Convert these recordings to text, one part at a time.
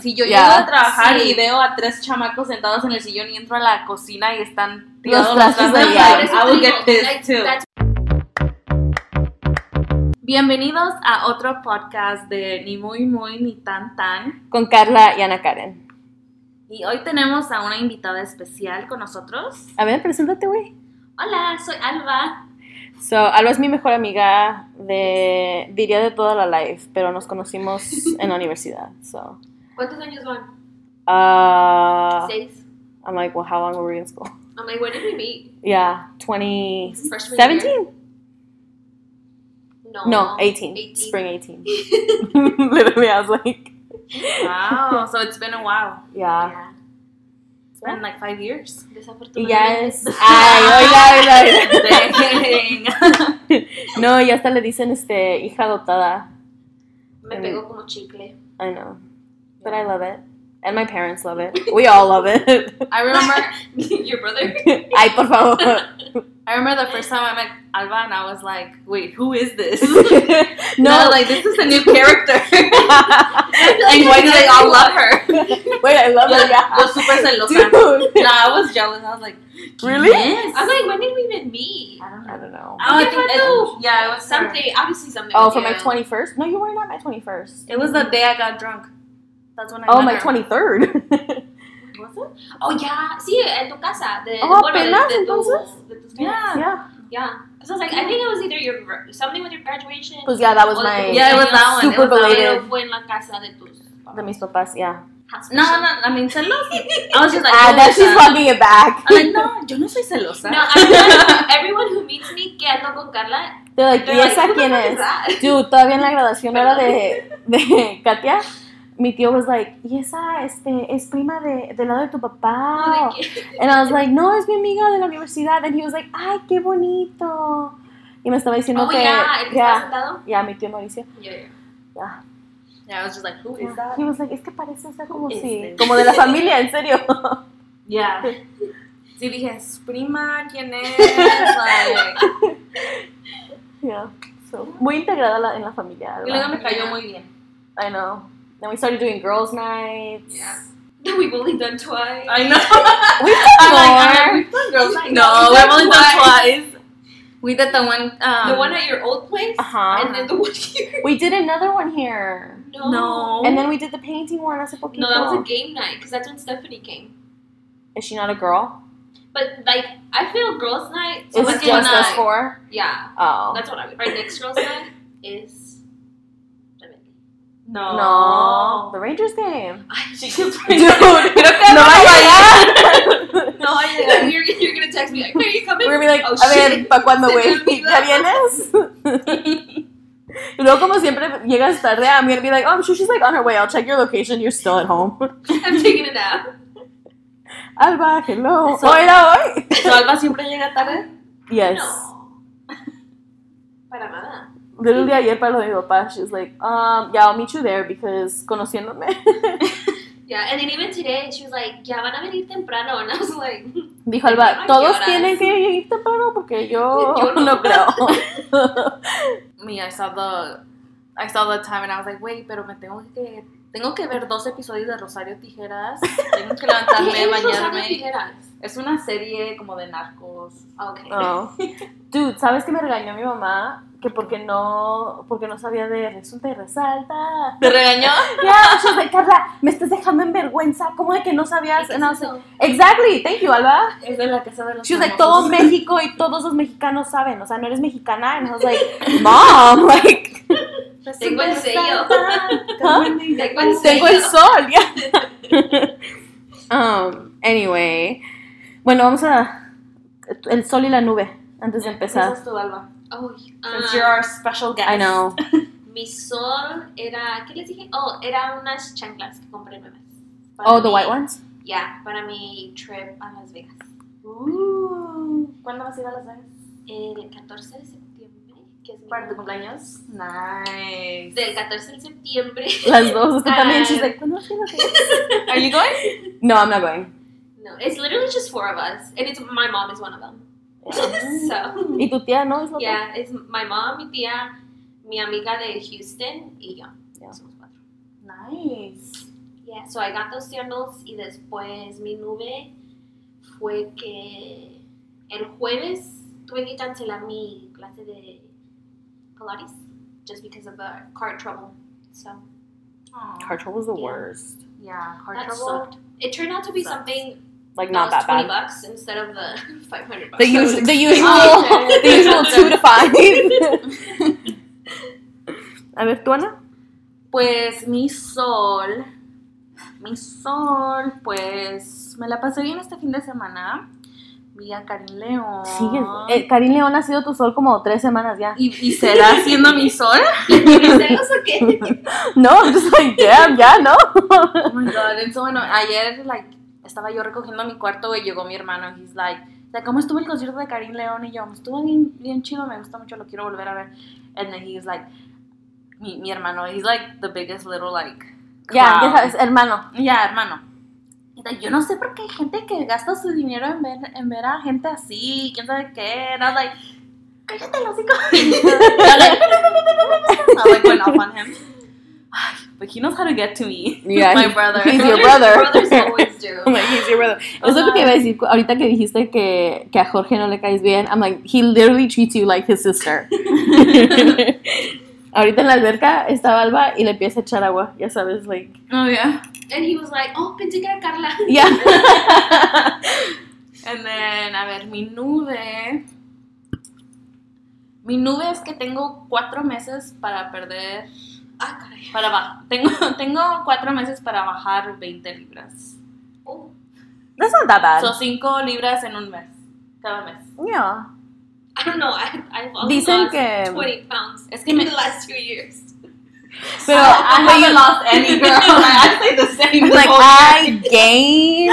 Si yo Ya. llego a trabajar Sí. y veo a tres chamacos sentados en el sillón y entro a la cocina y están Los tirados de allá. like, too. that's- Bienvenidos a otro podcast de Ni Muy Muy Ni Tan Tan. Con Carla y Ana Karen. Y hoy tenemos a una invitada especial con nosotros. A ver, preséntate, güey. Hola, soy Alba. So, Alba es mi mejor amiga de, diría de toda la life, pero nos conocimos en la universidad. So, ¿Cuántos años van? uh, Seis. I'm like, well, how long were we in school? I'm like, when did we meet? Yeah, 2017? No. No, 18. 18. Spring 18. Literally, I was like, Wow, so it's been a while. yeah. Yeah. It's been like five years. Y Desafortunadamente. ya es. Ay, oiga, oiga, Dang. oiga. No, ya hasta le dicen este, hija adoptada. Me pegó como chicle. I know. But I love it. And my parents love it. We all love it. I remember Your brother? Ay, por favor. I remember the first time I met Alba and I was like, wait, who is this? no, like this is a new character. and why do they all love her? Wait, I love it. Yeah. Yo super celosa. Dude. No, I was jealous. I was like, Really? Yes. I was like, when did we even meet? I don't know. I know. don't know. Oh, I ¿Qué think it, yeah, it was something. Something, obviously something. Oh, with for my 21st? No, you weren't at my 21st. It was the day I got drunk. That's when I Oh, met my her. 23rd. Was it? Oh, ya. Sí, en tu casa. De, Oh, bueno, de, apenas, de, tu, entonces. de tus Yeah. yeah. Yeah. Because I was like, I think it was either your gra- something with your graduation. Pues yeah, that was o de my. tu Yeah, it was that one. Super it was that one. Pero fue en la casa de tus De mis papás, yeah. No, no, I mean celosa. I was just like, Ah, now is she's that? walking it back. I'm like, no, yo no soy celosa. No, everyone, everyone who meets me que ando con Carla, They're like, they're ¿y like, esa "Who the quién fuck es? that?" Dude, todavía en la graduación era de, de Katia. Mi tío was like, ¿y esa este, es prima de, del lado de tu papá? No, de And I was like, no, es mi amiga de la universidad. And he was like, ay, qué bonito. Y me estaba diciendo Oh, que. ya, el estaba sentado. ya, mi tío Mauricio. Yeah, yeah. Ya. Yeah, I was just like, who is that? He was like, es que parece, o sea, como si. this? Como de la familia, en serio. Yeah. Sí, dije, ¿es prima? ¿Quién es? Like, yeah. So, muy integrada la- en la familia. y luego me cayó muy bien. I know. Then we started doing girls' nights. Yeah. We've only done twice. I know. We've done more. like, we've done girls night. No, No, we've we've done only done twice. twice. We did the one. Um, the one at your old place, Ajá. and then the one here. We did another one here. No. No. And then we did the painting one hace poquito. No, that was a game night because that's when Stephanie came. Is she not a girl? But like, I feel girls' night. Is what's it girls' just us night? four? Yeah, Oh. that's what I mean. Our next girls' night is. No. No. The Rangers game. She keeps Dude, no va llegar. No a llegar. you're, you're gonna text me like, "Where are you coming?" We're gonna be like, oh, a ver, shit. ¿para cuándo, güey? ¿Ya vienes? Y luego, como siempre, llegas tarde, I'm gonna be like, oh, I'm sure she's like on her way. I'll check your location. You're still at home. I'm taking it out. Alba, hello. So- Hola, hoy. ¿Su Alba siempre llega tarde? Yes. No. Para nada. Literally ayer para lo de mi papá, she was like, um, yeah, I'll meet you there because conociéndome. Yeah, and then even today, she was like, "Ya van a venir temprano," and I was like, Dijo Alba, todos tienen que ir temprano porque yo, Yo no. no creo. Me, I saw the, I saw the time and I was like, wait, pero me tengo que, tengo que ver dos episodios de Rosario Tijeras. Tengo que levantarme, ¿Qué es Rosario bañarme. Tijeras? Es una serie como de narcos. Okay. Oh. Dude, ¿sabes qué me regañó mi mamá? Que porque no, porque no sabía de resulta y resalta. ¿Te regañó? Ya, was like, Carla, me estás dejando en vergüenza. ¿Cómo de que no sabías? ¿Qué And I es eso? exactly, thank you, Alba. Es de la casa de los She was like, todo. México y todos los mexicanos saben. O sea, no eres mexicana. And I was like, mom, like, Tengo el sello. Huh? Tengo el tengo el sello. sol, ya. um, anyway, bueno, vamos a el sol y la nube antes de Esa empezar. es tu Alba. Oh, Since ah, you're our special guest. I know. mi sol era, ¿qué les dije? Oh, era unas chanclas que compré nuevas. Oh, the mi- white ones. Yeah, para mi trip a Las Vegas. Uh, ¿Cuándo vas a ir a Las Vegas? El 14 de septiembre, que es mi ¿Para tu cumpleaños? Nice. Del 14 de septiembre. Las dos. Usted también. Ah. She's like, ¿cuándo quiero que-" Are you going? No, I'm not going. No, it's literally just four of us, and it's my mom is one of them. so ¿Y tu tía no es yeah, it's my mom, mi tía, mi amiga de Houston y yo. Yeah. Somos cuatro. Nice. Yeah, so I got those journals y después mi nube fue que el jueves tuve que cancelar mi clase de Pilates just because of the car trouble. So card trouble trouble's the Yeah. worst. Yeah, car that trouble. sucked. It turned out to be Sucks. something Like that not was that 20 bad. bucks instead of the 500 bucks. The, I was usual, oh, the usual, the usual two to five. A ver, ¿tú, Ana? Pues mi sol, mi sol, pues me la pasé bien este fin de semana. Vi a Karim León. Sí, eh, Karim León ha sido tu sol como tres semanas ya. ¿Y, y será siendo mi sol? ¿Tienes celos o qué? No, I'm just like, damn, ya, ¿no? Oh my god, entonces bueno, ayer like estaba yo recogiendo mi cuarto y llegó mi hermano y he's like, ¿cómo estuvo el concierto de Karim León? Y yo, estuvo bien, bien chido, me gusta mucho, lo quiero volver a ver. And then he's like, mi, mi hermano, he's like the biggest little like Ya, ya clown. sabes, hermano. Ya, hermano. Yo no sé por qué hay gente que gasta su dinero en ver, en ver a gente así, quién sabe qué. Was like, cállate los like, went off on him. Ay, But he knows how to get to me. Yeah, My he's- brother. he's your brother. Brothers always do. Like, he's your brother. Es lo que te iba a decir ahorita que dijiste que, que a Jorge no le caes bien. I'm like, he literally treats you like his sister. ahorita en la alberca estaba Alba y le empieza a echar agua, ya sabes, like, Oh, yeah. And he was like, oh, pensé que era Carla. yeah. And then, a ver, mi nube. Mi nube es que tengo cuatro meses para perder. Ah, caray. Para bajar. Tengo, tengo cuatro meses para bajar 20 libras. Oh. That's not that bad. Son cinco libras en un mes. Cada mes. yeah. I don't know. I, I've Dicen lost que- 20 pounds Es que in me- the last two years. Pero, I, I you- haven't lost any girl. I say the same. like, I gained.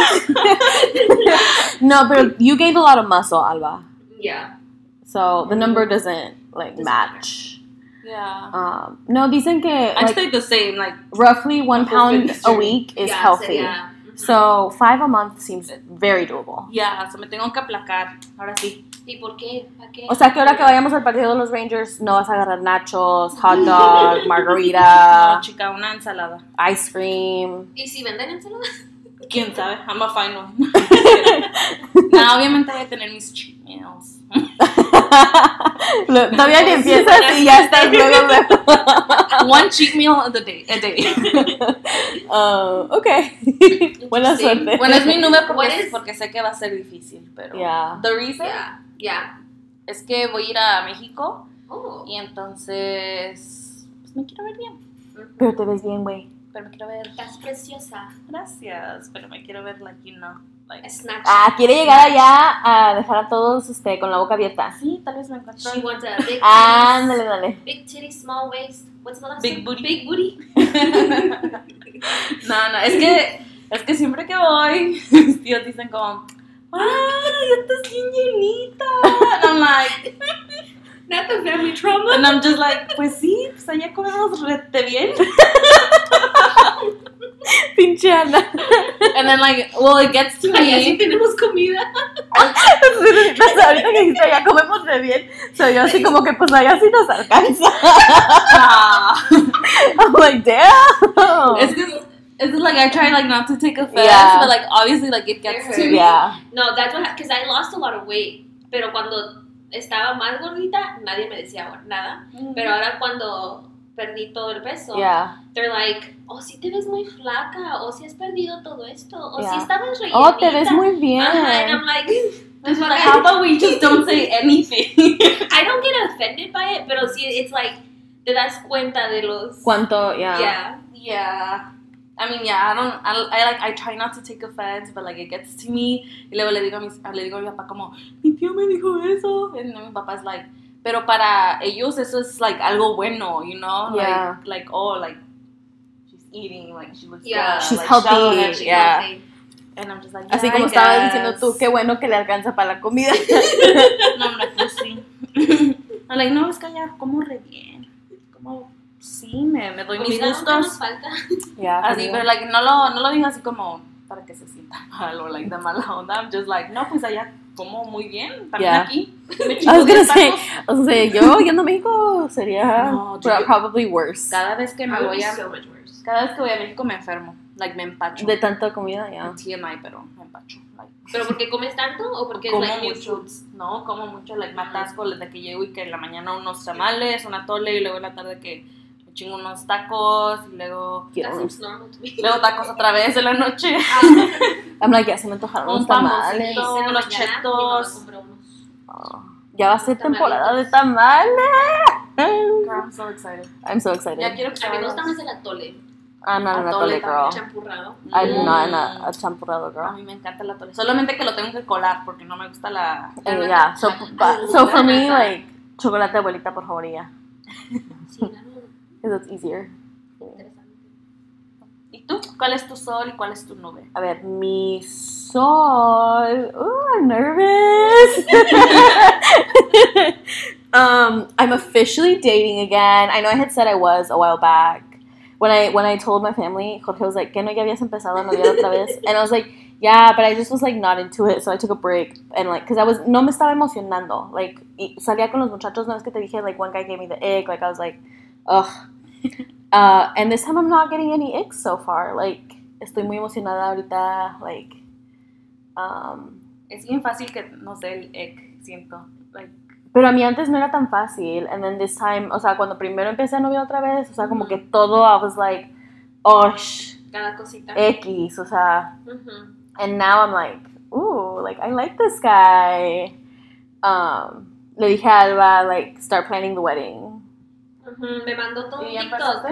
no, but you gained a lot of muscle, Alba. Yeah. So the number doesn't, like, Doesn't match. year. Yeah. Um, no, dicen que, I like, stayed the same. Like, roughly one pound a week is yeah, healthy. So, yeah. So five a month seems very doable. yeah, so me tengo que aplacar. Ahora sí. ¿Y por qué? ¿Para qué? O sea que ahora que vayamos al partido de los Rangers no vas a agarrar nachos, hot dog, margarita, No, chica, una ensalada. ice cream. ¿Y si venden ensaladas? ¿Quién sabe? I'm a one. no, obviamente voy a tener mis cheat meals. Lo- Todavía ni empiezas y ya estás luego. One cheat meal a day. A day. Uh, ok. Buena Sí. suerte. Bueno, es mi nube What porque, is- porque sé que va a ser difícil, pero... Yeah. The reason Yeah. Yeah. es que voy a ir a México Oh. y entonces... Pues me quiero ver bien. Pero te ves bien, güey. Pero me quiero ver... Estás preciosa. Gracias, pero me quiero ver, like, you know, like... Ah, quiere llegar allá a dejar a todos este, con la boca abierta. Sí, tal vez me encuentro... She wants a big Ándale, dale. titties, big titty, small waist. What's the last Big booty. Big booty. no, no, es que, es que siempre que voy, mis tíos dicen como, ¡ay, estás bien llenita! And I'm like, Not the family trauma. and I'm just like, pues sí, pues allá comemos rete bien. Pinche Ana. And then like, well, it gets to me. tenemos comida. Entonces, ahorita que dijiste ya comemos de bien, soy yo así como que pues allá sí nos alcanza. Ah. I'm like, damn. Es que, it's like I try like not to take offense, Yeah. but like obviously like it gets to me. Yeah. No, that's what because I lost a lot of weight. Pero cuando estaba más gordita, nadie me decía nada. Pero ahora cuando perdí todo el peso, Yeah. they're like, oh, si te ves muy flaca, o si has perdido todo esto, o Yeah. si estabas rellenita. Oh, te ves muy bien. Ajá, and I'm like, It's like, how about we just don't say anything? I don't get offended by it, pero sí, it's like, te das cuenta de los... ¿Cuánto? Yeah. Yeah. Yeah. I mean, yeah, I don't, I, I like, I try not to take offense, but like it gets to me. Y luego le digo a, mis, le digo a mi papá como, mi tío me dijo eso. Y mi papá es like, pero para ellos eso es like algo bueno, you know? Yeah. Like, like, oh, like, she's eating, like, she looks Yeah. good. She's like, healthy, She's Yeah. healthy. And I'm just like, Así yeah, como I estabas guess. diciendo tú, qué bueno que le alcanza para la comida. No, hombre, pues sí. I'm like, no, es que ya como re bien. Como, sí, me, me doy mis nunca nos gustos. falta. Yeah, Así, pero like, no lo, no lo digo así como para que se sienta mal o like de mala onda. I'm just like, no, pues allá como muy bien. También Yeah. aquí. Me I chingo was gonna 10 say, tacos. o sea, yo yendo a México sería No, probably worse. Cada vez que me voy a, so much worse. cada vez que voy a México me enfermo. Like, me empacho. De tanta comida, ya. TMI, pero me empacho. Like, ¿Pero porque comes tanto o porque es como like mucho. No, como mucho, like, me atasco desde que llego y que en la mañana unos tamales, una tole y luego en la tarde que me chingo unos tacos y luego... Unos-. Luego tacos otra vez en la noche. I'm like, ya se me antojaron Un unos tamales. la unos chetos. Oh, ya va a ser temporada de tamales. Girl, I'm so excited. I'm so excited. Ya quiero que A mí me gusta más el atole, I'm not an Atole atole girl. champurrado. I'm Mm. not a, a champurrado A girl. mí me encanta el atole. Solamente que lo tengo que colar porque no me gusta la... Eh, yeah, so, but- so for me, like, chocolate abuelita, por favor, y ya. Sí, Because it's easier. interesante. ¿Y tú? ¿Cuál es tu sol y cuál es tu nube? A ver, mi sol. Ooh, I'm nervous. um, I'm officially dating again. I know I had said I was a while back. When I when I told my family, Jorge was like, "¿Que no ya habías empezado a noviar otra vez?" And I was like, "Yeah, but I just was like not into it, so I took a break and like, cause I was no me estaba emocionando. Like, salía con los muchachos. No es que te dije like one guy gave me the ick. Like I was like, ugh. Uh, and this time I'm not getting any icks so far. Like, estoy muy emocionada ahorita. Like, um, Es bien fácil que nos dé el egg, siento. Like, pero a mí antes no era tan fácil. And then this time, o sea, cuando primero empecé a novia otra vez, o sea, como que todo, I was like, oh, Cada cosita. X, o sea. Ujú. And now I'm like, ooh, like, I like this guy. Um, le dije a Alba, like, start planning the wedding. Me mandó todo un ¿Y ya TikTok.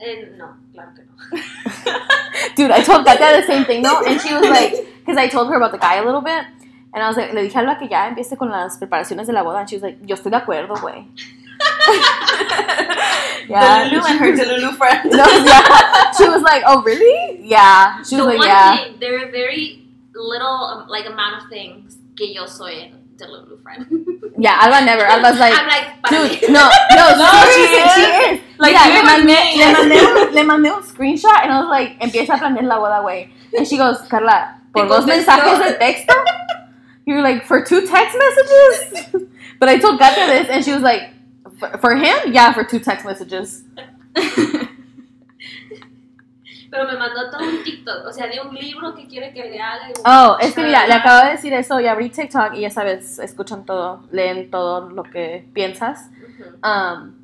Eh, no, claro que no. Dude, I told Katia the same thing, no? And she was like, because I told her about the guy a little bit. And I was like, le dije a que ya empiece con las preparaciones de la boda. And she was like, yo estoy de acuerdo, güey. The Lulu and her Delulu friend. No, yeah. She was like, oh, really? Yeah. She was the like, one yeah. thing, there are very little, um, like, amount of things que yo soy little friend. Yeah, Alba never. Alba's like, I'm like, dude, no, no, No, seriously, she is. she is. Like, you le and mandé, le, mandé un, le mandé un screenshot and I was like, empieza a planear la boda, güey. And she goes, Carla, por dos mensajes de texto? You're like, for two text messages? But I told Katia this and she was like, for him? Yeah, for two text messages. Pero me mandó todo un TikTok, o sea, de un libro que quiere que le haga. y Oh, es que mira, le acabo de decir eso y abrí TikTok y ya sabes, escuchan todo, leen todo lo que piensas. Ujú. Um,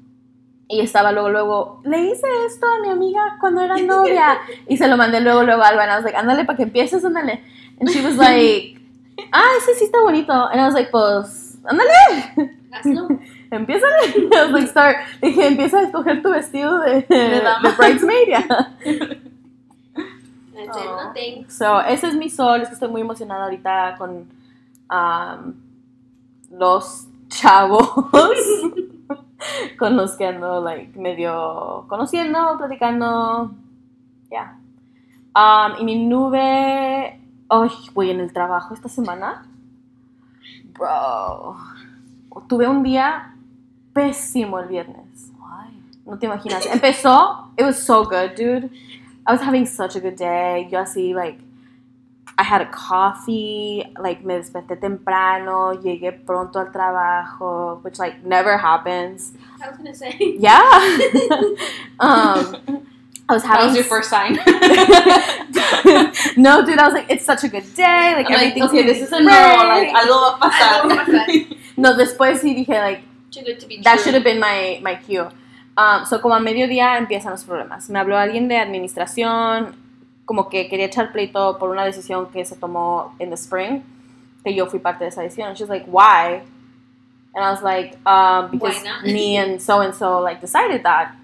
y estaba luego, luego, le hice esto a mi amiga cuando era novia. y se lo mandé luego, luego a Alba. And I was like, ándale para que empieces, ándale. And she was like, ah, ese sí está bonito. And I was like, pues, ándale, Hazlo. empiézale. I was like, start. Dije, empieza a escoger tu vestido de, de, dama. bridesmaid. ya. I said, no thanks. So, ese es mi sol. Es que estoy muy emocionada ahorita con um, los chavos. con los que ando, like, medio conociendo, platicando. Ya. Um, y mi nube. Ay, voy en el trabajo esta semana. Bro. Tuve un día pésimo el viernes. No te imaginas. Empezó, it was so good, dude. I was having such a good day. Yo así, like, I had a coffee, like, me desperté temprano, llegué pronto al trabajo, which, like, never happens. I was gonna say. Yeah. um, I was having. That was your first sign. no, dude, I was like, it's such a good day. Like, I'm like, everything's okay, this is a no. Like, great. algo va a pasar. Algo va a pasar. No, después sí dije, like, Too good to be That should have been my, my cue. Um, so, como a mediodía empiezan los problemas. Me habló alguien de administración, como que quería echar pleito por una decisión que se tomó en the spring, que yo fui parte de esa decisión. And she was like, why? And I was like, um, because me and so and so like decided that.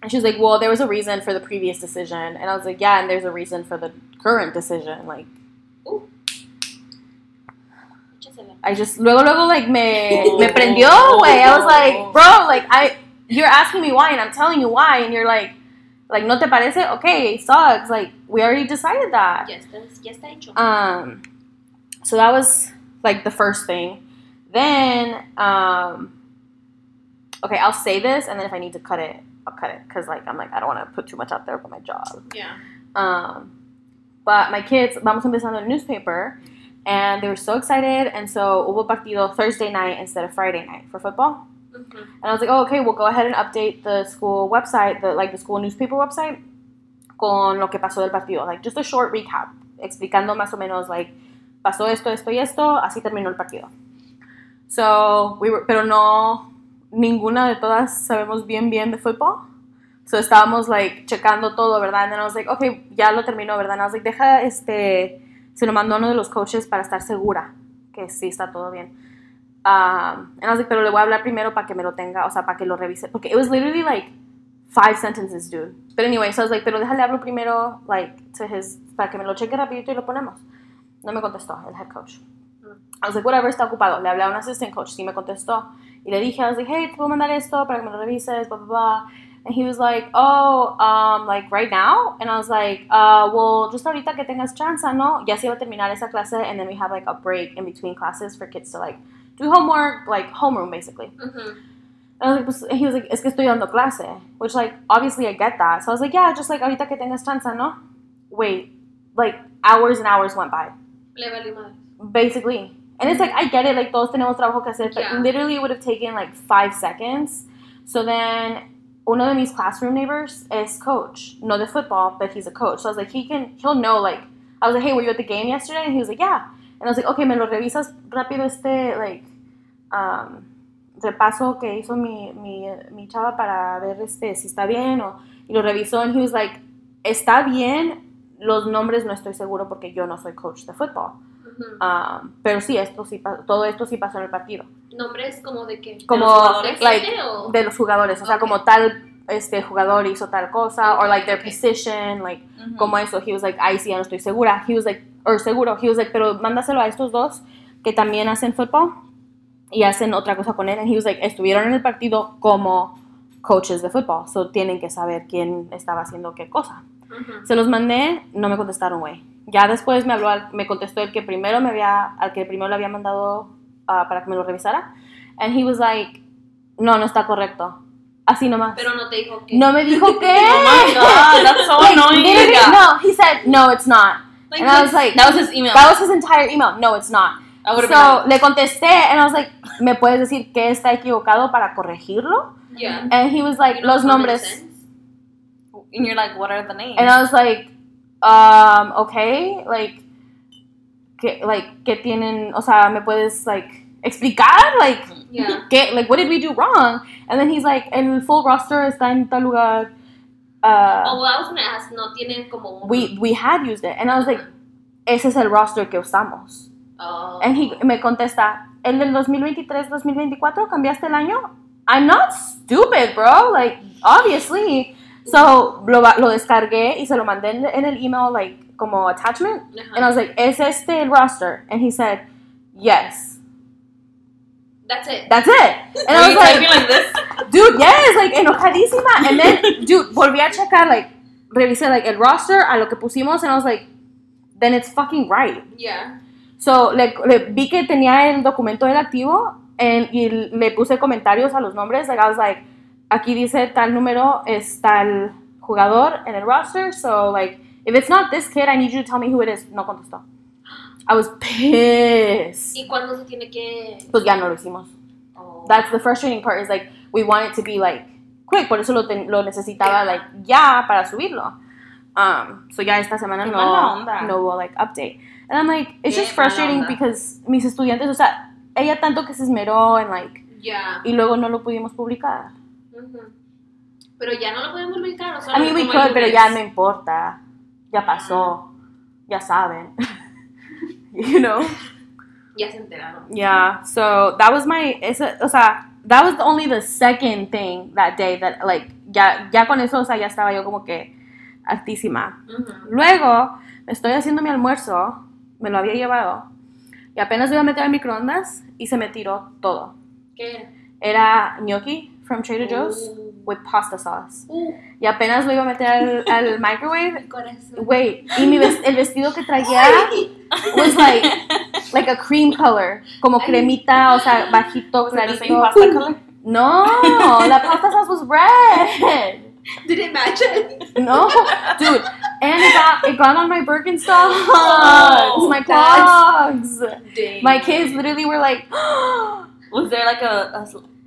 And she was like, well, there was a reason for the previous decision. And I was like, yeah, and there's a reason for the current decision. Like, Échasela. I just luego luego like me me prendió, güey. I was like, bro, like I you're asking me why and I'm telling you why and you're like like no te parece? Okay, it sucks. Like we already decided that. Ya está hecho. Um so that was like the first thing. Then um okay, I'll say this and then if I need to cut it, I'll cut it cuz like I'm like I don't want to put too much out there for my job. yeah. Um, but my kids, vamos empezando el newspaper, and they were so excited, and so hubo partido Thursday night instead of Friday night for football. Mhm. And I was like, oh, okay, we'll go ahead and update the school website, the like the school newspaper website, con lo que pasó del partido. Like, just a short recap, explicando más o menos, like, pasó esto, esto y esto, así terminó el partido. So, we were, pero no, ninguna de todas sabemos bien, bien de fútbol. So, estábamos, like, checando todo, ¿verdad? And then I was like, okay, ya lo terminó, ¿verdad? And I was like, deja, este, se lo mandó uno de los coaches para estar segura que sí está todo bien. Um, and I was like, pero le voy a hablar primero para que me lo tenga, o sea, para que lo revise. Porque it was literally, like, five sentences, dude. But anyway, so I was like, pero déjale hablo primero, like, to his, para que me lo cheque rapidito y lo ponemos. No me contestó el head coach. I was like, whatever, está ocupado. Le hablé a un assistant coach, sí me contestó. Y le dije, I was like, hey, te puedo mandar esto para que me lo revises, blah, blah, blah. And he was like, oh, um, like right now? And I was like, uh, well, just ahorita que tengas chance, ¿no? Ya se iba a terminar esa clase, and then we have like a break in between classes for kids to like do homework, like homeroom basically. Ujú. And I was like, pues, he was like, es que estoy dando clase, which like obviously I get that. So I was like, yeah, just like ahorita que tengas chance, ¿no? Wait, like hours and hours went by, basically. And it's like I get it, like todos tenemos trabajo que hacer, but Yeah. literally it would have taken like five seconds. So then uno de mis classroom neighbors is coach, no the football, but he's a coach. So I was like, he can, he'll know. Like I was like, hey, were you at the game yesterday? And he was like, yeah. And I was like, okay, me lo revisas rápido este like um, repaso que hizo mi, mi, mi chava para ver este si está bien o y lo revisó and he was like, está bien. Los nombres no estoy seguro porque yo no soy coach de fútbol. Ujú. Um, pero sí, esto sí, todo esto sí pasó en el partido. ¿Nombres como de qué? Como, los? ¿De like, gente o- de los jugadores, o sea, Ok. como tal este jugador hizo tal cosa, or like their Ok. position, like, Ujú. como eso. He was like, ay, sí, ya no estoy segura. He was like, or seguro. He was like, pero mándaselo a estos dos que también hacen fútbol y hacen otra cosa con él. And he was like, estuvieron en el partido como coaches de fútbol, so tienen que saber quién estaba haciendo qué cosa. Ujú. Se los mandé, no me contestaron, güey. Ya después me habló, me contestó el que primero me había, al que primero le había mandado ah, para que me lo revisara. And he was like, no, no está correcto. Así nomás. Pero no te dijo que. no me dijo que. Oh my god, that's so annoying. no, he said, no, it's not. Like, And I was like, that was his email. That was his entire email. No, it's not. I So, been le contesté, and I was like, ¿me puedes decir que está equivocado para corregirlo? Yeah. And he was like, You know los nombres. and you're like, what are the names? And I was like, um, okay, like, ¿qué, like, ¿qué tienen? O sea, ¿me puedes, like, explicar? Like, Yeah. ¿qué? Like, what did we do wrong? And then he's like, el full roster está en tal lugar. Uh, Oh, well, I was gonna ask, no tienen como un. we, we had used it. And I was like, ese es el roster que usamos. Oh. And he me contesta, ¿el del 2023-2024 cambiaste el año? I'm not stupid, bro. Like, obviously. So, lo, lo descargué y se lo mandé en, en el email, like, como attachment. Ajá. And I was like, ¿es este el roster? And he said, yes. That's it. That's it. And Were I you was typing like, like this? dude, yes, like, enojadísima. And then, dude, volví a checar, like, revisé, like, el roster a lo que pusimos. And I was like, then it's fucking right. Yeah. So, le, le- vi que tenía el documento del activo and- y le puse comentarios a los nombres. Like, I was like, aquí dice tal número es tal jugador en el roster. So, like, if it's not this kid, I need you to tell me who it is. No contestó. I was pissed. ¿Y cuándo se tiene que.? Pues ya no lo hicimos. Oh. That's the frustrating part is like, we want it to be like quick. Por eso lo, ten- lo necesitaba like ya para subirlo. Um, so ya esta semana Qué no, no hubo like update. And I'm like, it's Qué just frustrating because mis estudiantes, o sea, ella tanto que se esmeró en like, Ya. y luego no lo pudimos publicar. Pero ya no lo podemos publicar. O sea, I mean, we could, pero ya no importa. Ya pasó. Ya saben. you know? Ya se enteraron. Yeah, so that was my, esa, o sea, that was only the second thing that day that, like, ya, ya con eso, o sea, ya estaba yo como que hartísima. Ujú. Luego, estoy haciendo mi almuerzo, me lo había llevado, y apenas lo iba a meter al microondas y se me tiró todo. ¿Qué? Era gnocchi from Trader Joe's Uh. With pasta sauce. Uh, Y apenas lo iba a meter al, al microwave, mi wait, y mi ves- el vestido que traía was like, like a cream color, como cremita, o sea, bajito, Was it the same clarito. pasta color? No, la pasta sauce was red. Did it match it? No, dude, and it got it got on my Birkenstocks, Oh, my clogs. My kids literally were like, Was there like a, a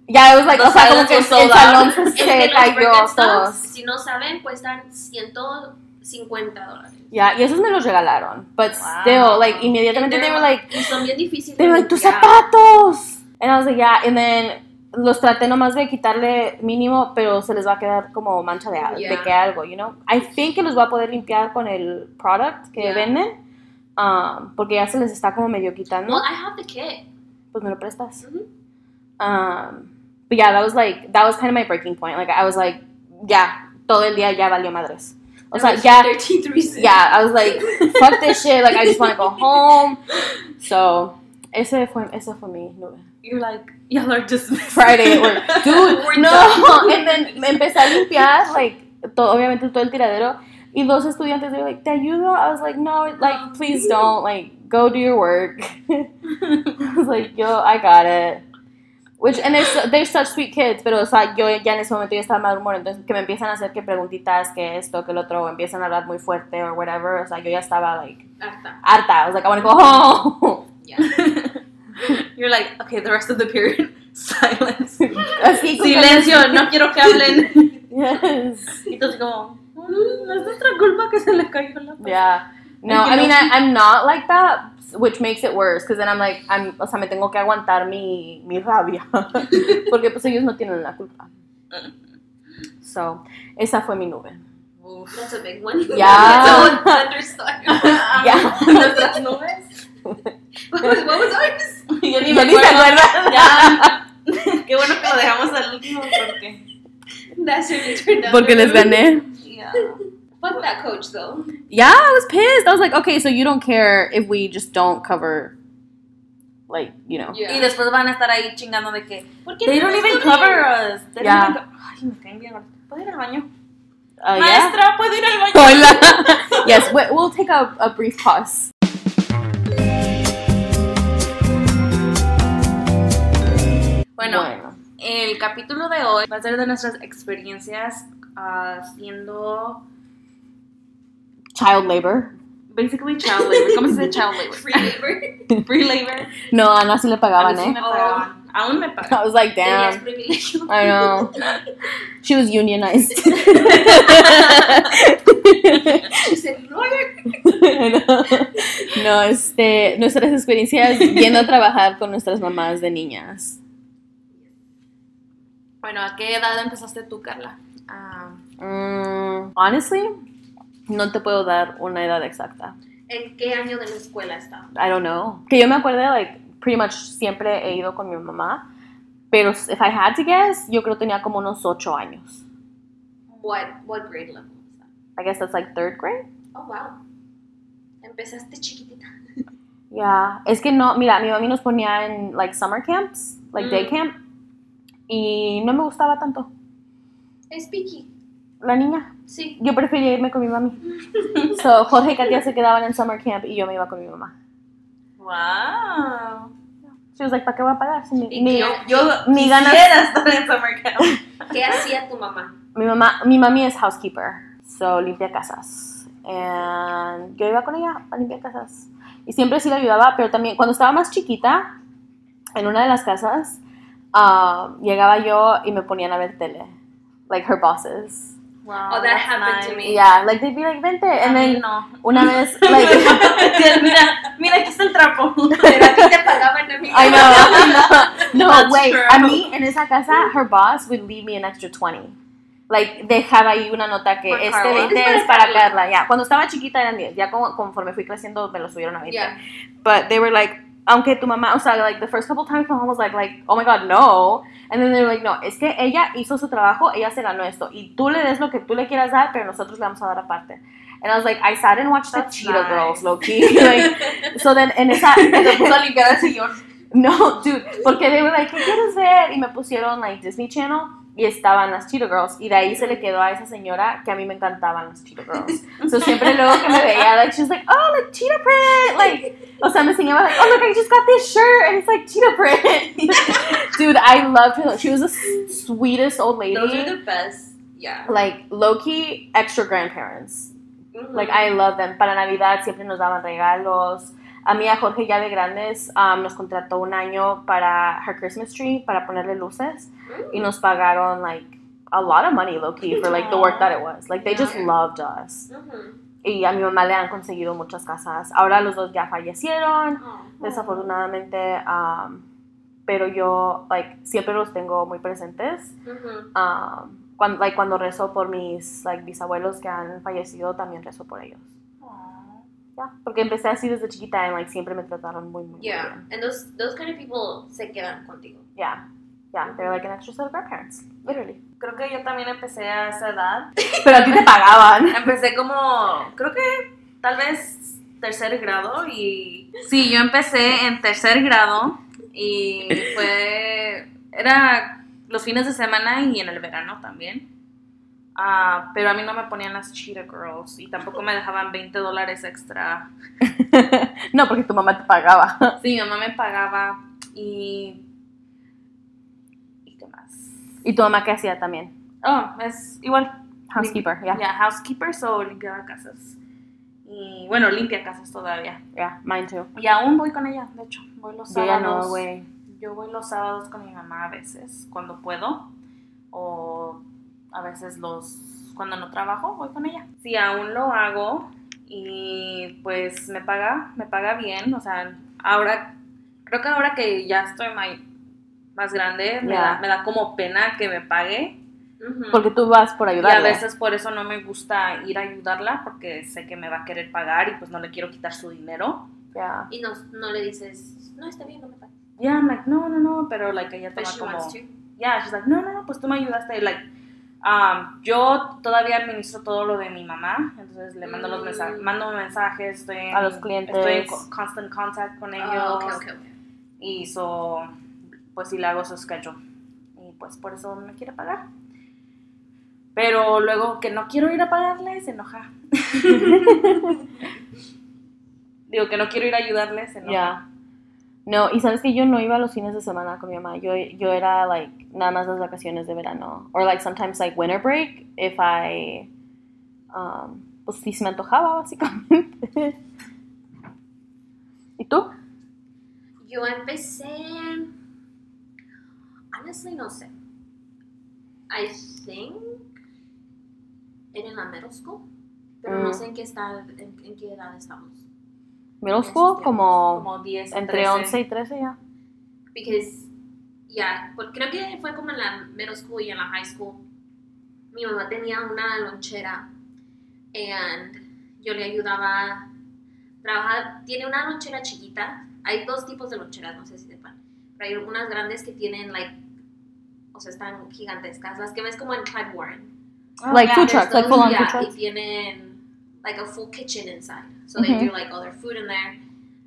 yeah, it was like, o sea, como que el salón se, cayó todos. si no saben, cuestan 50 dólares. Yeah, y esos me los regalaron. But Wow. still, like, immediatamente they were like, Y son bien difíciles. they were like, tus Ya. zapatos. And I was like, yeah. And then los traté nomás de quitarle mínimo, pero se les va a quedar como mancha de, de Yeah. que algo, you know. I think que los voy a poder limpiar con el product que Yeah. venden. um, porque ya se les está como medio quitando. Well, I have the kit. Pues me lo prestas. Ujú. Um, but yeah, that was like, that was kind of my breaking point. Like, I was like, yeah, todo el día ya valió madres. It was ya, 13.36. yeah, I was like, fuck this shit. Like, I just want to go home. So, ese fue, ese fue mi. You're like, y'all are just Friday at work. Dude, We're no. done. And then me empecé a limpiar, like, todo, obviamente todo el tiradero. Y dos estudiantes, they were like, ¿te ayudo? I was like, no, like, oh, please don't. Like, go do your work. I was like, yo, I got it. Which, and they're, su- they're such sweet kids, pero, o sea, yo ya en ese momento ya estaba mal humor, entonces que me empiezan a hacer que preguntitas, que esto, que el otro, o empiezan a hablar muy fuerte, or whatever, o sea, yo ya estaba, like, Harta. harta. I was like, I want to go home. Yeah. You're like, okay, the rest of the period, silence. Así, Silencio, no quiero que hablen. Yes. Así como, "Mm, no es nuestra culpa que se le cayó la Yeah. No, I mean, I, I'm not like that, which makes it worse, because then I'm like, I'm, o sea, me tengo que aguantar mi, mi rabia, porque pues ellos no tienen la culpa. So, esa fue mi nube. That's a big one. Yeah. That's a. Ya. Nuestras nubes. what, was, what was ours? Yo ni me acuerdo. Ya. Qué bueno que lo dejamos al último porque. That certainly turned out. Porque les gané. Yeah. Fuck that coach though. Yeah, I was pissed. I was like, okay, so you don't care if we just don't cover, like, you know. Yeah. Y después van a estar ahí chingando de que. They don't even cover us. They Yeah. don't even co- Ay, me caen bien. ¿Puedo ir al baño? Uh, yeah. Maestra, ¿puedo ir al baño? Hola. yes, we- we'll take a, a brief pause. Bueno, el capítulo de hoy va a ser de nuestras experiencias haciendo. Child labor. Basically, child labor. ¿Cómo se dice child labor? Free labor. Free labor. No, a Ana sí le pagaban, mí sí eh. me pagaban. Aún me pagan. I was like, Tenías damn. privilegio. I know. She was unionized. She said, lawyer. no, este, nuestras experiencias yendo a trabajar con nuestras mamás de niñas. Bueno, ¿a qué edad empezaste tú, Carla? Mm, honestly, no te puedo dar una edad exacta. ¿En qué año de la escuela estaba? I don't know. Que yo me acuerde, like, pretty much siempre he ido con mi mamá. Pero if I had to guess, yo creo que tenía como unos ocho años. What, what grade level was that? I guess that's like third grade. Oh, wow. Empezaste chiquitita. Yeah. Es que no, mira, mi mami nos ponía en like summer camps, like day Mm. camp. Y no me gustaba tanto. Es piqui. La niña. Sí. Yo prefería irme con mi mami. So, Jorge y Katia se quedaban en summer camp y yo me iba con mi mamá. wow. She was like, ¿para qué voy a pagar? Si ni, ¿Y ni-? Yo Ni quisiera ganas. estar en summer camp. ¿Qué hacía tu mamá? mi mamá, mi mami es housekeeper, so limpia casas. And yo iba con ella a limpiar casas. Y siempre sí le ayudaba, pero también cuando estaba más chiquita, en una de las casas, ah, llegaba yo y me ponían a ver tele. Like her bosses. Wow, Oh, that that's happened to nice. me. Yeah, like they'd be like, vente. And A then no. una vez, like, mira, mira, aquí está el trapo. Pero a ti te pagaban a mí. I know, I know. No, That's wait. true. A mí, en esa casa, her boss would leave me an extra 20. Like, dejaba ahí una nota que Por este Carla. 20 Es para Carla. Carla. Ya, cuando estaba chiquita eran 10. Ya como, conforme fui creciendo, me lo subieron a 20. Yeah. But they were like, aunque tu mamá, o sea, like, the first couple times my mom was like, like, oh my god, no. And then they were like, no, es que ella hizo su trabajo, ella se ganó esto. Y tú le des lo que tú le quieras dar, pero nosotros le vamos a dar aparte. And I was like, I sat and watched That's the Cheetah nice. Girls, low key. like, so then, en esa, Se puso a limpiar al sillón. no, dude, porque they were like, ¿qué quieres ver? Y me pusieron like Disney Channel y estaban las Cheetah Girls y de ahí se le quedó a esa señora que a mí me encantaban las Cheetah Girls. So siempre luego que me veía, like, she was like, oh, like cheetah print, like, o sea, me enseñaba like, oh, look, I just got this shirt and it's like cheetah print. dude, I loved her. She was the sweetest old lady. Those are the best. Yeah. Like, low-key, extra grandparents. Mhm. Like, I love them. Para Navidad siempre nos daban regalos. A mí, a Jorge, ya de grandes, um, nos contrató un año para her Christmas tree, para ponerle luces. Y nos pagaron, like, a lot of money, low key, for like the work that it was. Like they just loved us. Ujú. Y a mi mamá le han conseguido muchas casas. Ahora los dos ya fallecieron, Oh. desafortunadamente. um, pero yo, like, siempre los tengo muy presentes. Um, cuando, like, cuando rezo por mis like, bisabuelos que han fallecido, también rezo por ellos. Ya, porque empecé así desde chiquita y like, siempre me trataron muy, muy, muy Yeah, bien. and those those kind of people se quedan contigo. Yeah, yeah, they're like an extra set of grandparents, literally. Creo que yo también empecé a esa edad. Pero a ti te pagaban. Empecé como, creo que tal vez tercer grado y... Sí, yo empecé en tercer grado y fue... Era los fines de semana y en el verano también. Ah, pero a mí no me ponían las Cheetah Girls y tampoco me dejaban 20 dólares extra. no, porque tu mamá te pagaba. Sí, mi mamá me pagaba y... ¿Y qué más? ¿Y tu mamá qué hacía también? Oh, es igual. Housekeeper, ya. Ya, housekeeper, so limpiaba casas. Y bueno, limpia casas todavía. Yeah, mine too. Y aún voy con ella, de hecho. Voy los Yo ya sábados. no, güey. Yo voy los sábados con mi mamá a veces, cuando puedo. O a veces los cuando no trabajo, voy con ella. Sí, aún lo hago y pues me paga, me paga bien. O sea, ahora, creo que ahora que ya estoy mai- más grande, me, Ya. da, me da como pena que me pague. Porque tú vas por Y a veces por eso no me gusta ir a ayudarla porque sé que me va a querer pagar y pues no le quiero quitar su dinero. Yeah. Y no, no le dices, no, está bien, no me pagues. Yeah, I'm like, no, no, no, pero like ella toma como... to. Yeah, she's like, no, no, no, pues tú me ayudaste. Like, um, yo todavía administro todo lo de mi mamá, entonces le mando los Mm. mensajes, mando mensajes, estoy en, A los clientes. estoy en constant contact con ellos. Oh, okay, okay, okay. Y so, pues sí le hago su schedule. Y pues por eso me quiere pagar. Pero luego que no quiero ir a pagarle, se enoja. Digo que no quiero ir a ayudarle, se enoja. Yeah. No, y sabes que yo no iba los fines de semana con mi mamá. Yo, yo era like nada más las vacaciones de verano. Or like sometimes like winter break if I um, pues si se me antojaba básicamente. ¿Y tú? Yo empecé. Honestly, no sé. I think. Era en la middle school. Pero no Mm. sé en qué, está, en, en qué edad estamos. Middle school como, Como 10, entre 13. 11 y 13 ya. Because, yeah, creo que fue como en la middle school y en la high school. Mi mamá tenía una lonchera and yo le ayudaba. Trabajar, tiene una lonchera chiquita. Hay dos tipos de loncheras, no sé si sepan. Pero hay unas grandes que tienen, like, o sea, están gigantescas. Las que ves como en Clyde Warren. Oh, Like yeah, food trucks, like full on yeah, food trucks. y tienen like a full kitchen inside. So they Mhm. do like all their food in there.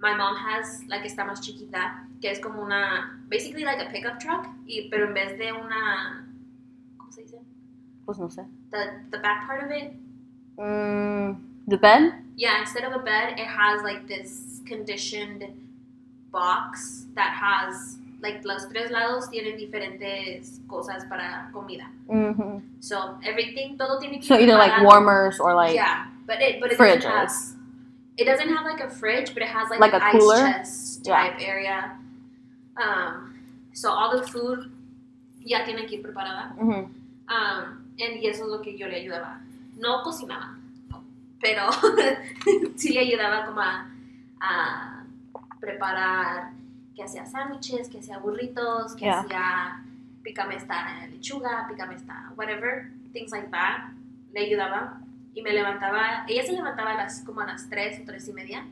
My mom has like esta más chiquita, que es como una, basically like a pickup truck, y, pero en vez de una, ¿cómo se dice? Pues no sé. The, the back part of it, Mm, the bed? yeah, instead of a bed, it has like this conditioned box that has, like los tres lados tienen diferentes cosas para comida. Mhm. So everything, todo tiene que So either like warmers or like yeah, but it but it fridges. It doesn't have like a fridge, but it has like, Like an a cooler? ice chest Yeah. type area. Um, so all the food ya tiene que ir preparada. Mhm. Um, and y eso es lo que yo le ayudaba. No cocinaba, pero sí le ayudaba como a, a preparar, que hacía sándwiches, que hacía burritos, que Yeah. hacía pícame esta lechuga, pícame esta whatever, things like that. Le ayudaba y me levantaba, ella se levantaba a las, como a las 3 o 3 y media,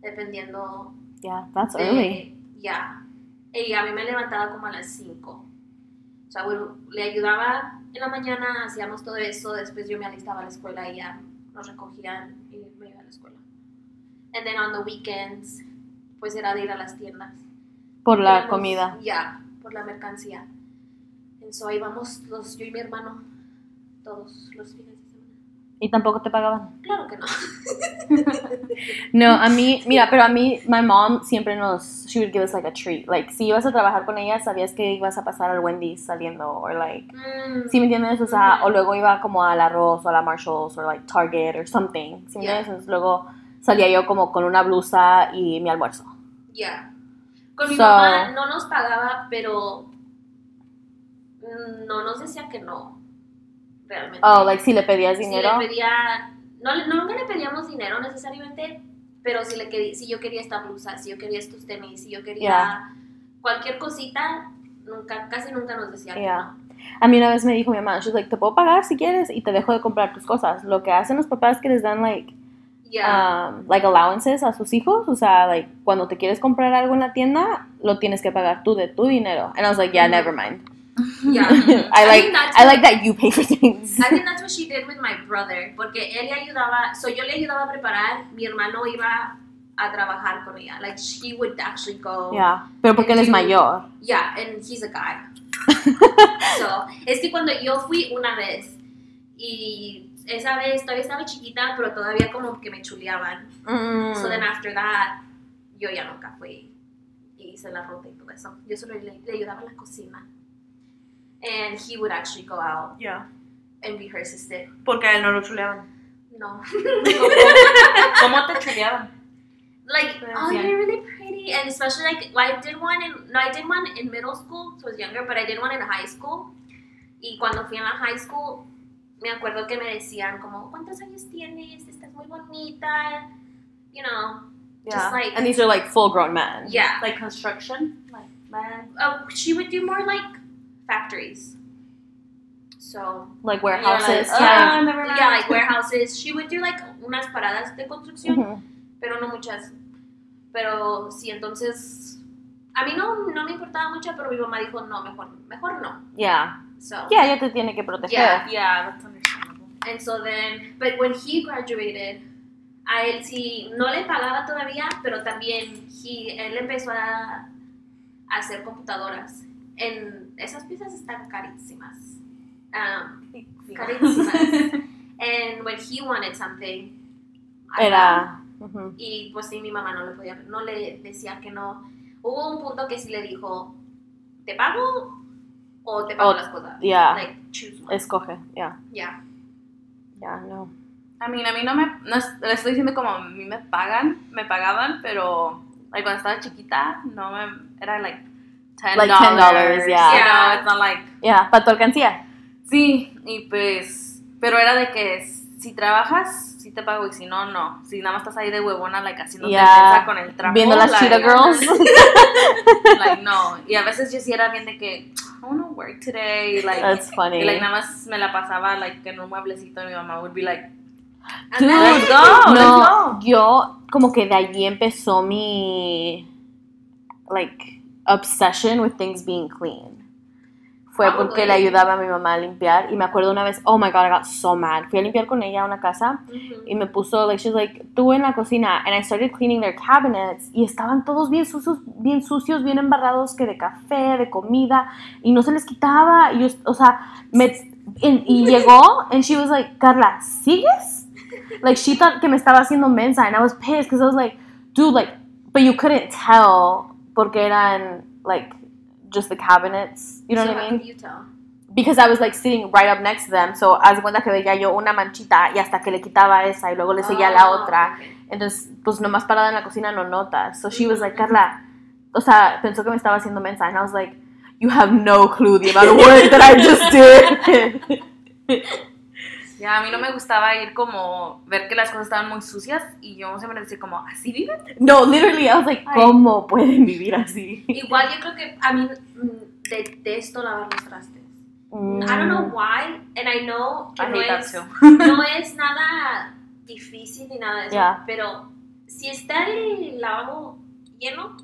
dependiendo Yeah, that's de- early. Ya. Y a mí me levantaba como a las 5. O sea, bueno, le ayudaba en la mañana, hacíamos todo eso, después yo me alistaba a la escuela y ya nos recogían y me iba a la escuela. And then on the weekends, pues era de ir a las tiendas. Por la Íbamos- comida. Ya, por la mercancía. And so ahí vamos los, yo y mi hermano, todos los fines. Y tampoco te pagaban. Claro que no. No, a mí, mira, pero a mí, my mom siempre nos, she would give us like a treat. Like, si ibas a trabajar con ella, sabías que ibas a pasar al Wendy's saliendo, or like, Mm, ¿sí me entiendes? O sea, Ujú. o luego iba como al arroz, o a la Marshalls, o like Target, or something. ¿Sí me Yeah. entiendes? Entonces luego salía yo como con una blusa y mi almuerzo. Ya. Con mi So- mamá no nos pagaba, pero mm, no nos decía que no. Realmente. Oh, like si le pedías si dinero. le pedía, no, nunca le pedíamos dinero necesariamente, pero si, le si yo quería esta blusa, si yo quería estos tenis, si yo quería Yeah. cualquier cosita, nunca, casi nunca nos decía que Yeah. no. A mí una vez me dijo mi mamá, she's like, te puedo pagar si quieres y te dejo de comprar tus cosas. Lo que hacen los papás es que les dan like, Yeah. um, like allowances a sus hijos, o sea, like cuando te quieres comprar algo en la tienda, lo tienes que pagar tú de tu dinero. And I was like, yeah, Mhm. never mind. Yeah. I I like I like that you pay for things. I think that's what she did with my brother, porque él le ayudaba, so yo le ayudaba a preparar, mi hermano iba a trabajar con ella, like he would actually go, Yeah, pero porque él es mayor. yeah, and he's a guy. so, es que cuando yo fui una vez, y esa vez todavía estaba chiquita, pero todavía como que me chuleaban, Mm. so then after that, yo ya nunca fui, y hice la ruta y todo eso, yo solo le, le ayudaba en la cocina, and he would actually go out Yeah. and be her assistant. Porque a él no lo chuleaban. No. ¿Cómo te chuleaban? like, oh, Yeah. you're really pretty, and especially like, well, I did one in, no, I did one in middle school, so I was younger, but I did one in high school. Y cuando fui a la high school, me acuerdo que me decían como, ¿cuántos años tienes? Estás muy bonita, you know. Just like- and these are like full grown men. Yeah. Like construction? Like, man. Uh, she would do more like factories. So, Like warehouses. "Oh, yeah. never mind." yeah, like warehouses. She would do like unas paradas de construcción. Pero no muchas. Pero sí, entonces a mí no, no me importaba mucho, pero mi mamá dijo, no, mejor, mejor no. Yeah. So, Yeah, ella te tiene que proteger. Yeah. Yeah, that's understandable. and so then, but when he graduated, a él sí, no le pagaba todavía, pero también he, él empezó a, a hacer computadoras. En, esas piezas están carísimas. Um, carísimas. and when he wanted something, I Era. ujú. Y pues sí, mi mamá no le podía, no le decía que no. Hubo un punto que sí le dijo, ¿te pago o te pago O- las cosas? yeah. Like, choose one. Escoge. Yeah. Yeah. Yeah, no. I mean, a mí no me, no le estoy diciendo como a mí me pagan, me pagaban, pero like, cuando estaba chiquita, no me, era like $10. Like $10, yeah. You know, it's not like, Yeah, para tu alcancía. sí, y pues, pero era de que si trabajas, sí te pago, y si no, no. Si nada más estás ahí de huevona, like, haciendo Yeah. con el trapo. Viendo las like, Cheetah Girls. like, no. Y a veces yo sí era bien de que, I wanna work today, like, That's funny. y like, nada más me la pasaba like en un mueblecito y mi mamá would be like, Dude, let's go, let's no, go. yo como que de allí empezó mi like obsession with things being clean. Fue Probably. porque le ayudaba a mi mamá a limpiar y me acuerdo una vez, oh my god, I got so mad. Fui a limpiar con ella a una casa y me puso, like, she's like, tú en la cocina. And I started cleaning their cabinets y estaban todos bien sucios, bien sucios, bien embarrados, que de café, de comida, y no se les quitaba. Y yo, o sea, me, y, y llegó, and she was like, Carla, ¿sigues? Like, she thought que me estaba haciendo mensa, and I was pissed, because I was like, dude, like, but you couldn't tell, porque eran, like, just the cabinets, you know So what I mean? you tell? because I was like sitting right up next to them, so haz cuenta que veía yo una manchita y hasta que le quitaba esa y luego le seguía la Oh, otra. okay. Entonces, pues nomás parada en la cocina no notas. So she was like, Carla, o sea, pensó que me estaba haciendo mensa. And I was like, you have no clue the amount of work that I just did. Ya, a mí no me gustaba ir como, ver que las cosas estaban muy sucias y yo siempre decía como, ¿así viven? no, literally, I was like, Ay. ¿cómo pueden vivir así? Igual yo creo que a mí mm, detesto lavar los trastes. Mm. I don't know why, and I know que I no hate that es, too. no es nada difícil ni nada de eso, Yeah. pero si está el lavabo lleno,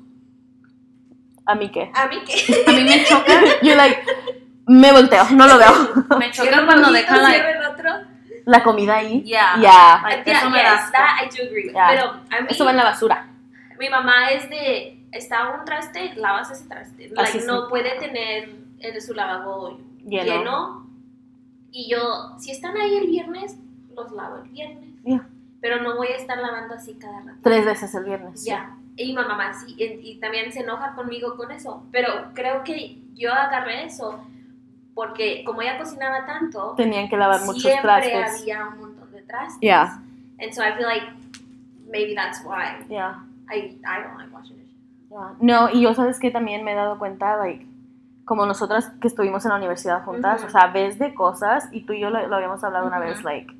¿A mí qué? a mí que A mí me choca, You're like, me volteo, no lo veo. me choca cuando dejan like, otro. La comida ahí. yeah, Yeah. like, Yeah, eso me da yes, asco. that I do agree with. Yeah. Pero a mí, Eso va en la basura. mi mamá es de, está un traste, lavas ese traste. Like, Así sí. no puede tener en su lavabo Lleno. lleno. Y yo, si están ahí el viernes, los lavo el viernes. Yeah. Pero no voy a estar lavando así cada rato. Tres veces el viernes. Ya. Y mi mamá sí, y, y también se enoja conmigo con eso. Pero creo que yo agarré eso porque como ella cocinaba tanto, Tenían que lavar muchos siempre trastes. había un montón de trastes. Yeah. And so I feel like maybe that's why Yeah. I, I don't like washing dishes. Yeah. No, y yo sabes que también me he dado cuenta, like, como nosotras que estuvimos en la universidad juntas, o sea, ves de cosas y tú y yo lo, lo habíamos hablado una vez, like,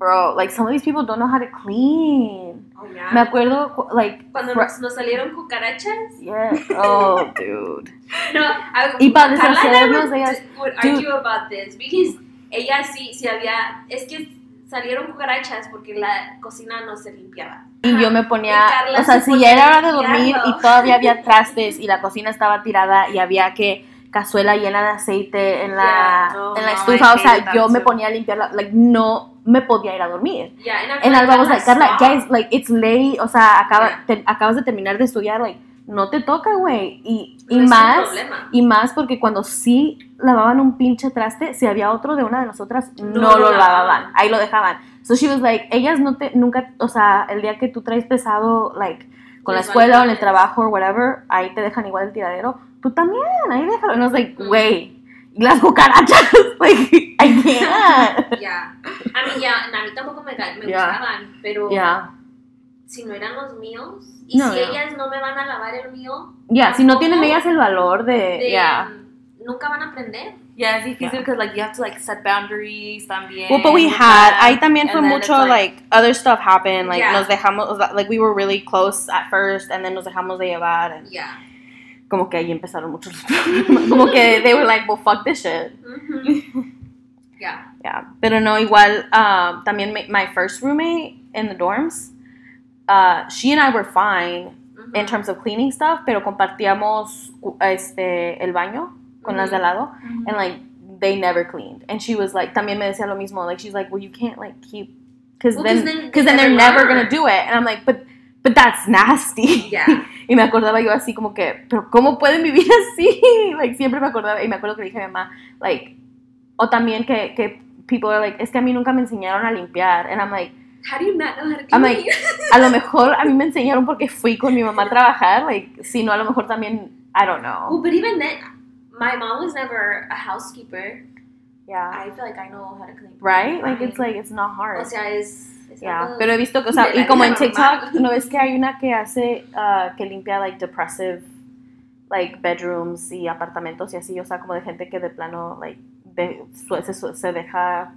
bro, like some of these people don't know how to clean. Oh, yeah. Me acuerdo, cu- like, Cuando nos, nos salieron cucarachas. yeah, oh, dude. No, I, Y para deshacernos would, de ellas, would dude. argue about this because ella sí, sí había, es que salieron cucarachas porque la cocina no se limpiaba. Y yo me ponía, o sea, se si ya era hora de dormir y todavía había trastes y la cocina estaba tirada y había que cazuela llena de aceite en la, Yeah. En la no, estufa, I o sea, yo me ponía a limpiarla, like, no me podía ir a dormir. Yeah, and Alba was like, Carla, guys, like, it's late, o sea, acaba, te- acabas de terminar de estudiar, like, no te toca, güey. Y, y No un más, y más porque cuando sí lavaban un pinche traste, si había otro de una de nosotras, no, No lo lavaban, ahí lo dejaban. So she was like, ellas no te, nunca, o sea, el día que tú traes pesado, like, con la escuela o en el trabajo o whatever, ahí te dejan igual el tiradero, tú también, ahí déjalo. I was like, Ujú. güey, y las cucarachas, like, I can't. Yeah. A mí ya, a mí tampoco me, me Yeah. gustaban, pero Yeah. si no eran los míos y No, si no. ellas no me van a lavar el mío, Ya, si no tienen ellas el valor de, de, yeah. nunca van a aprender. Yeah, it's difícil Yeah. because like you have to like set boundaries también. Well, but we had. that. Ahí también fue mucho it's like, other stuff happened. Like Yeah. nos dejamos, like we were really close at first, and then nos dejamos de llevar, and Yeah. Como que ahí empezaron muchos problemas. como que they were like, well, fuck this shit. Mhm. yeah. Yeah. Pero no, igual, um, también my, my first roommate in the dorms, uh, she and I were fine Mhm. in terms of cleaning stuff, pero compartíamos este el baño con las de al lado. And like they never cleaned and she was like también me decía lo mismo like she's like well you can't like keep because Well, 'cause then then because they then they're never never gonna do it and I'm like but but that's nasty Yeah. y me acordaba yo así como que pero cómo pueden vivir así like siempre me acordaba y me acuerdo que dije a mi mamá like o también que que people are like es que a mí nunca me enseñaron a limpiar and I'm like How do you not know how to I'm clean? like a lo mejor a mí me enseñaron porque fui con mi mamá a trabajar like si no a lo mejor también I don't know well, but even then, my mom was never a housekeeper. yeah I feel like I know how to clean. right like it's Fine. like it's not hard O sea, es. Es algo pero he visto que, o sea, y como en TikTok. ¿no ves que hay una que hace, ah, que limpia, like, depressive, like, bedrooms y apartamentos y así, o sea, como de gente que de plano, like, de, se, se deja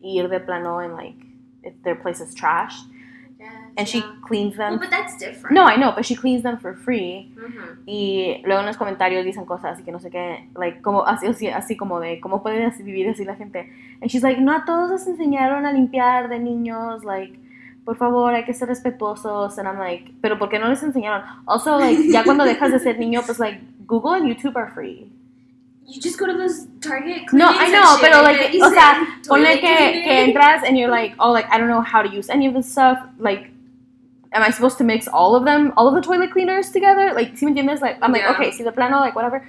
ir de plano en, like, if their place is trash, And she yeah. cleans Well, them. but that's different. No, I know, but she cleans them for free. Mhm. Y luego en los comentarios dicen cosas y que no sé qué, like, como, así, así, así como de, ¿cómo puede así vivir así la gente? And she's like, no a todos nos enseñaron a limpiar de niños, like, por favor, hay que ser respetuosos. And I'm like, pero ¿por qué no les enseñaron? Also, like, ya cuando dejas de ser niño, pues, like, Google and YouTube are free. You just go to those Target. No, I know, pero, like, o sea, Ponle que, que entras and you're like, oh, like, I don't know how to use any of this stuff, like, am I supposed to mix all of them, all of the toilet cleaners together? Like, ¿sí me entiendes? Like, I'm like, Yeah. okay, see the plano, like, whatever.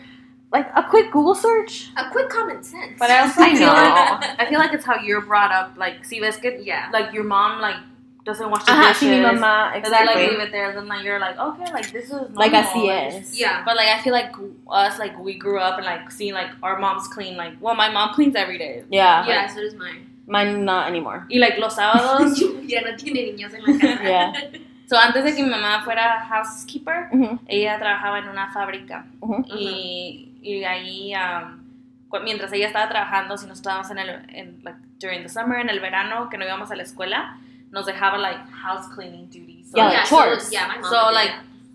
Like, a quick Google search. A quick common sense. But I also I feel know. like I feel like it's how you're brought up. Like, si ves que Yeah. like your mom like doesn't wash the Ajá, dishes. sí, mi mamá, And then like exactly. leave it there, then like you're like, okay, like this is Like, normal. así es. Yeah. But like I feel like us like we grew up and like seeing like our moms clean like well my mom cleans every day. Yeah. Yeah, so does mine. Mine not anymore. Y like los sábados. ya no tiene niños en la casa. Yeah. so antes de que mi mamá fuera housekeeper, ella trabajaba en una fábrica y, y ahí um, mientras ella estaba trabajando, si nos estábamos en el en, like, during the summer, en el verano que no íbamos a la escuela, nos dejaba like house cleaning duties. So, Yeah, like, so, chores. yeah, my mom So did like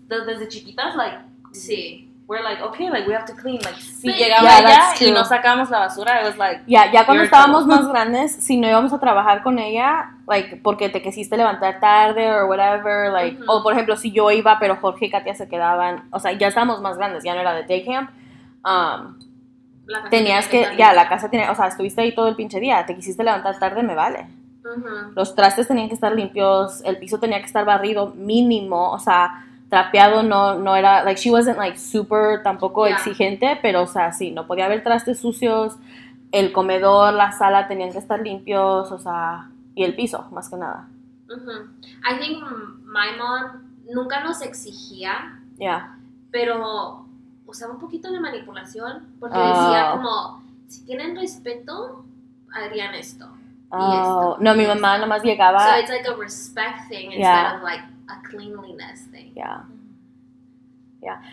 desde chiquitas like Sí. We're like okay like we have to clean like si llegaba Yeah, that's y no sacábamos la basura it was like Ya, ya cuando estábamos más grandes, si no íbamos a trabajar con ella, like, porque te quisiste levantar tarde o whatever, like, o por ejemplo, si yo iba, pero Jorge y Katia se quedaban, o sea, ya estábamos más grandes, ya no era de day camp, um, tenías que, estar ya, la casa tenía, o sea, estuviste ahí todo el pinche día, te quisiste levantar tarde, me vale. Ujú. Los trastes tenían que estar limpios, el piso tenía que estar barrido mínimo, o sea, trapeado no, no era, like, she wasn't, like, super tampoco Yeah. exigente, pero, o sea, sí, no podía haber trastes sucios, el comedor, la sala tenían que estar limpios, o sea, y el piso, más que nada. Ujú. I think my mom nunca nos exigía, Yeah. pero usaba un poquito de manipulación porque Oh. decía como, si tienen respeto, harían esto. Oh, esto, no, y mi esto. mamá nomás So llegaba, it's like a respect thing instead Yeah. of like a cleanliness thing. yeah.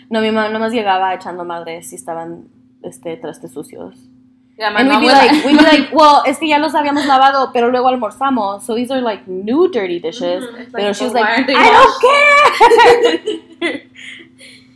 No, mi mamá nomás llegaba echando madres si estaban este, trastes sucios. Y además And mi we'd be abuela- like, we'd be like, well, es que ya los habíamos lavado, pero luego almorzamos. So these are like new dirty dishes. Mhm. It's Pero like, she was "Well, like, I don't care.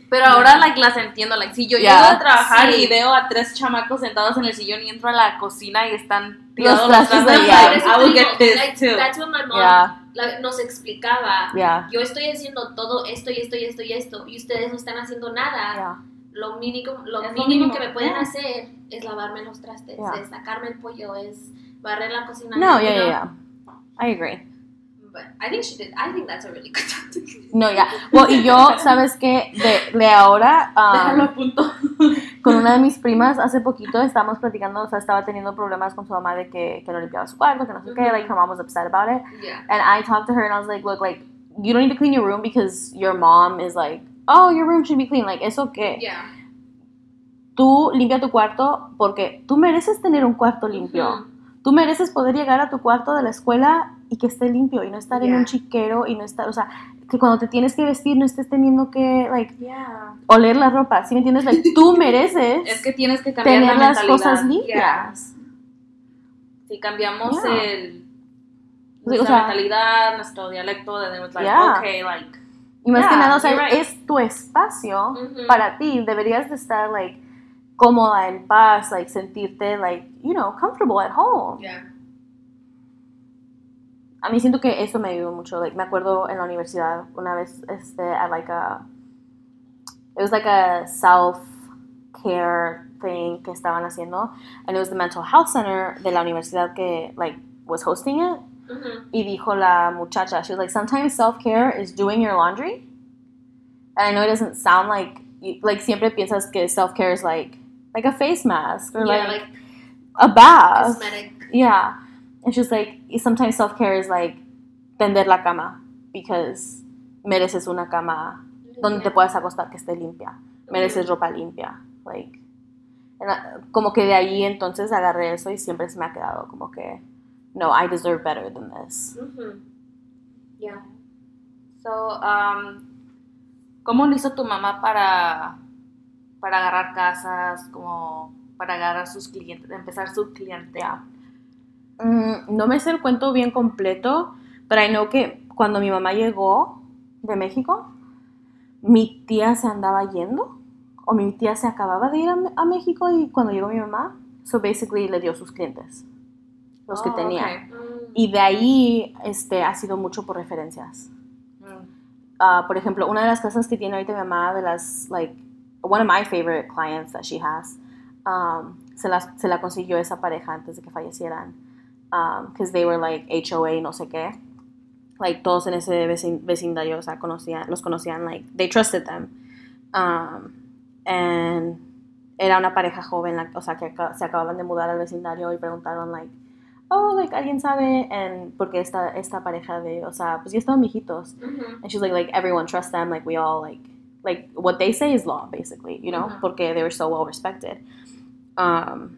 Pero ahora like las entiendo, like si yo Yeah. llego a trabajar Sí. y veo a tres chamacos sentados en el sillón y entro a la cocina y están Los tirados trastes de trastes, allá. like, I will get this like, too. That's what my mom Yeah. La- nos explicaba. Yeah. Yo estoy haciendo todo esto y esto y esto y esto y ustedes no están haciendo nada. Yeah. Lo mínimo, lo mínimo que me pueden yeah. hacer es lavarme los trastes, Yeah. es sacarme el pollo, es barrer la cocina. No, yeah, yeah, yeah. I agree. But I think she did. I think that's a really good tactic. No, ya. Well, y yo, ¿sabes qué? De, de ahora, um, Déjalo a punto. Con una de mis primas, hace poquito estábamos platicando, o sea, estaba teniendo problemas con su mamá de que, que no limpiaba su cuarto, que no sé qué, like, her mom was upset about it. Yeah. And I talked to her and I was like, look, like, you don't need to clean your room because your mom is like, oh, your room should be clean. Like, ¿eso qué? Yeah. Tú limpia tu cuarto porque tú mereces tener un cuarto limpio. Tú mereces poder llegar a tu cuarto de la escuela y que esté limpio y no estar en Yeah. un chiquero y no estar, o sea, que cuando te tienes que vestir no estés teniendo que, like, Yeah. oler la ropa, ¿sí me entiendes? Like, tú mereces Es que tienes que cambiar tener la las cosas limpias. Si cambiamos Yeah. el Sí, o nuestra sea- mentalidad, nuestro dialecto, then it's like, Yeah. okay, like, Y más que Yeah, nada, o sea, right. es tu espacio Ujú. para ti. Deberías de estar, like, cómoda, en paz, like, sentirte, like, you know, comfortable at home. Yeah. A mí siento que eso me ayudó mucho. Like, me acuerdo en la universidad una vez, este, at like a, it was like a self-care thing que estaban haciendo. And it was the mental health center de la universidad que, like, was hosting it. Y dijo la muchacha, she was like, sometimes self-care is doing your laundry. And I know it doesn't sound like, like, siempre piensas que self-care is like, like a face mask or Yeah, like, like a bath. cosmetic. Yeah. And she's like, sometimes self care is like tender la cama because mereces una cama donde te puedas acostar que esté limpia. Mereces ropa limpia. Like, and I- como que de ahí entonces agarré eso y siempre se me ha quedado como que, no, I deserve better than this. Yeah. So, um, ¿cómo lo hizo tu mamá para, para agarrar casas, como para agarrar sus clientes, empezar su cliente? Mm, no me sé el cuento bien completo, pero I know que cuando mi mamá llegó de México, mi tía se andaba yendo, o mi tía se acababa de ir a, a México y cuando llegó mi mamá, so basically le dio sus clientes, los que Oh, tenía. okay. Mm. Y de ahí este, ha sido mucho por referencias. Mm. Ah, por ejemplo, una de las casas que tiene ahorita mi mamá, de las, like, one of my favorite clients that she has, um, se, las, se la consiguió esa pareja antes de que fallecieran. Because they were like HOA, no sé qué. Like, todos en ese vecin- vecindario, o sea, conocían, los conocían, like, they trusted them. Um, and era una pareja joven, like, o sea, que se acababan de mudar al vecindario y preguntaron, like, oh, like, ¿alguien sabe? And porque esta, esta pareja de, o sea, pues ya estaban viejitos. Ujú. And she's like, like everyone trusts them. Like we all like, like what they say is law, basically, you know, Ujú. porque they were so well respected. Um,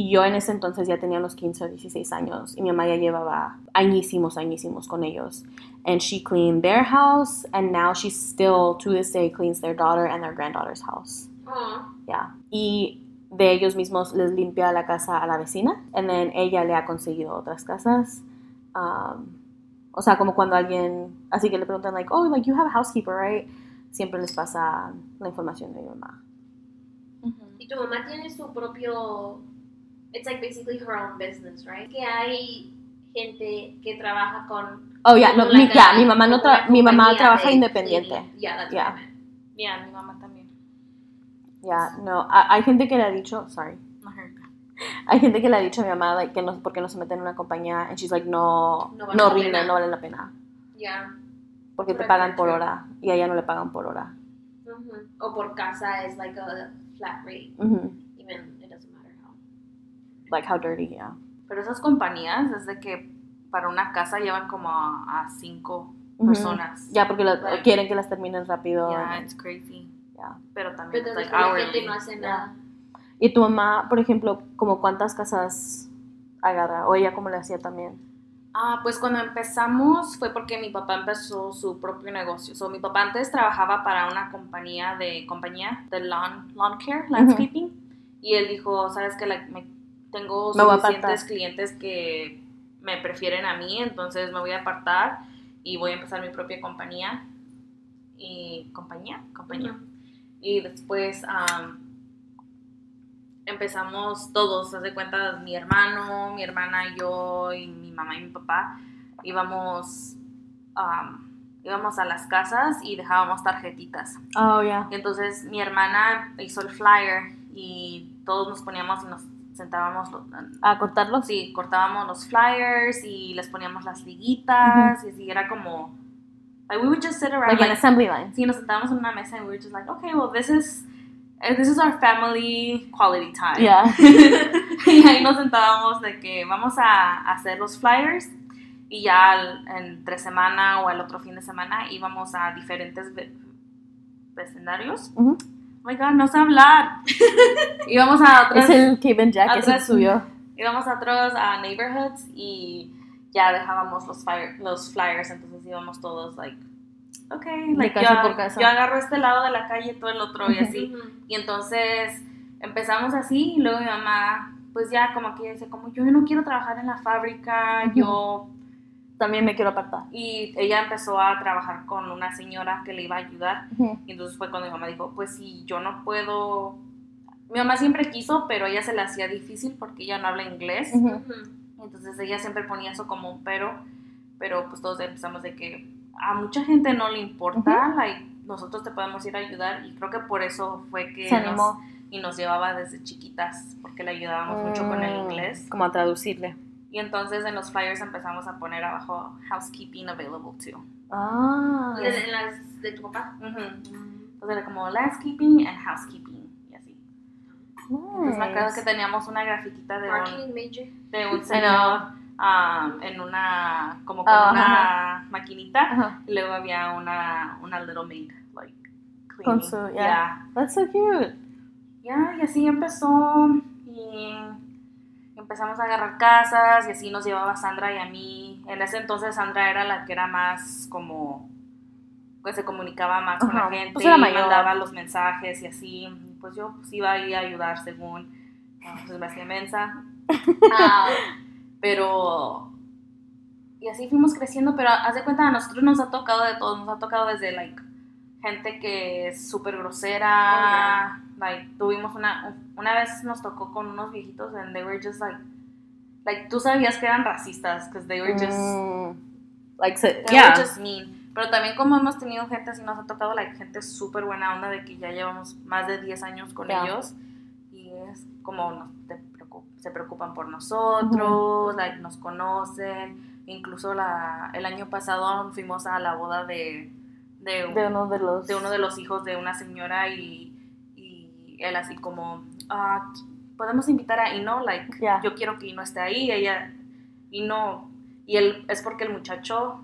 y yo en ese entonces ya tenía unos 15 o 16 años y mi mamá ya llevaba añísimos, añísimos con ellos. And she cleaned their house and now she still to this day cleans their daughter and their granddaughter's house. Aw. Yeah. Y de ellos mismos les limpia la casa a la vecina. And then ella le ha conseguido otras casas. Um, o sea, como cuando alguien, así que le preguntan, like, oh, like, you have a housekeeper, right? Siempre les pasa la información de mi mamá. Y tu mamá tiene su propio. It's like basically her own business, right? Que hay gente que trabaja con. Oh, yeah, no, mi, ya, mi mamá no tra- mi mamá trabaja de independiente. cleaning. Yeah, that's Yeah. Yeah, mi mamá también. Ya, no, ha- hay gente que le ha dicho, sorry, No hay gente que le ha dicho a mi mamá, like, que no, porque no se mete en una compañía, and she's like, no, No no, vale la rinde, pena. no vale la pena, Yeah. porque te pagan por hora, y a ella no le pagan por hora. Ujú. O por casa es like a flat rate, Ujú. even it doesn't matter how. Like, how dirty, yeah. Pero esas compañías, desde que para una casa llevan como a, a cinco personas. Ya, porque Like- quieren que las terminen rápido. Yeah, it's crazy. Yeah. Pero también, Pero like, la gente no hace nada. Y tu mamá, por ejemplo, como cuántas casas agarra, o ella como le hacía también. Ah, pues cuando empezamos fue porque mi papá empezó su propio negocio. So, mi papá antes trabajaba para una compañía de compañía de lawn, lawn care, landscaping, y él dijo, sabes que Me voy a suficientes clientes que me prefieren a mí, entonces me voy a apartar y voy a empezar mi propia compañía y compañía, compañía. Y después am, empezamos todos, haz de cuenta, mi hermano, mi hermana, yo y mi mamá y mi papá íbamos, am, íbamos a las casas y dejábamos tarjetitas. Oh, yeah. Y entonces mi hermana hizo el flyer y todos nos poníamos y nos sentábamos, ¿A cortarlos? sí, cortábamos los flyers y les poníamos las liguitas y así era como, like we would just sit around, Like an like, assembly line. sí, nos sentábamos en una mesa and we were just like, okay, well this is, eh, this is our family quality time. Yeah. y ahí nos sentábamos de que vamos a hacer los flyers y ya al- entre semana o el otro fin de semana íbamos a diferentes ve- vecindarios. Ujú. Oh my god, no sé hablar. íbamos a otras, Es el Cape Jack, es el atrás- suyo. íbamos a otros a neighborhoods y ya dejábamos los, fire- los flyers, entonces íbamos todos like, okay, like, casa yo, por casa. yo agarro este lado de la calle, tú el otro y así. Y entonces empezamos así y luego mi mamá, pues ya como que dice, como yo no quiero trabajar en la fábrica, yo... También me quiero apartar. Y ella empezó a trabajar con una señora que le iba a ayudar. Ujú. Y entonces fue cuando mi mamá dijo, pues si yo no puedo... Mi mamá siempre quiso, pero a ella se le hacía difícil porque ella no habla inglés. Ujú. Ujú. Entonces ella siempre ponía eso como un pero, pero pues todos empezamos de que a mucha gente no le importa, like, nosotros te podemos ir a ayudar y creo que por eso fue que Se nos- animó. y nos llevaba desde chiquitas porque le ayudábamos mucho con el Mm, inglés. Como a traducirle. Y entonces en los flyers empezamos a poner abajo housekeeping available too. Ah. ¿Y de- en las de tu papá? Ujú. Entonces era como landscaping and housekeeping y así. Entonces me acuerdo que Nice. teníamos una grafiquita de un, major. de un señor um, en una, como con Ah, una maquinita. Ajá. Y luego había una, una little maid, like, Con cleaning. su- yeah. yeah. That's so cute. Ya, y así empezó. Y empezamos a agarrar casas y así nos llevaba Sandra y a mí. En ese entonces Sandra era la que era más como pues se comunicaba más con la gente pues y mandaba los mensajes y así. Pues yo pues iba ahí a ayudar según ah, pues me hacía mensa. Ah, pero y así fuimos creciendo, pero haz de cuenta a nosotros nos ha tocado de todo, nos ha tocado desde like gente que es súper grosera, like tuvimos una una vez nos tocó con unos viejitos and they were just like like tú sabías que eran racistas because they were just Mm, like, so, they yeah. were just mean. Pero también como hemos tenido gente así nos ha tocado like gente súper buena onda de que ya llevamos más de 10 años con Yeah. ellos y es como te preocup- se preocupan por nosotros, like, nos conocen. Incluso la, el año pasado fuimos a la boda de, de, de uno de los. de uno de los hijos de una señora y él así como, ah, podemos invitar a Ino, like, Yeah. yo quiero que Ino esté ahí, ella, Ino, y él, es porque el muchacho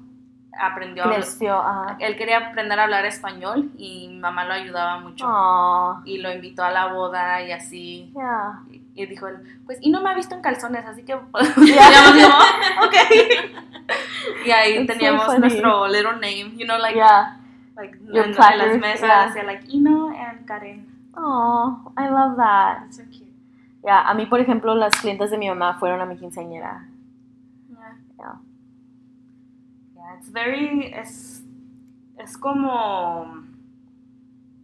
aprendió a hablar, creció. Él quería aprender a hablar español y mi mamá lo ayudaba mucho. Aw, Y lo invitó a la boda y así. yeah. Y, y dijo él, pues, y no me ha visto en calzones, así que... Yeah. "Oh, y ahí so teníamos funny. nuestro little name, you know, like, yeah. like en, en las mesas, yeah. like, Ino and Karen. Oh, I love that. That's so cute. Yeah, a mí, por ejemplo, las clientes de mi mamá fueron a mi quinceañera. Yeah. Yeah. Yeah, it's very, es, es como,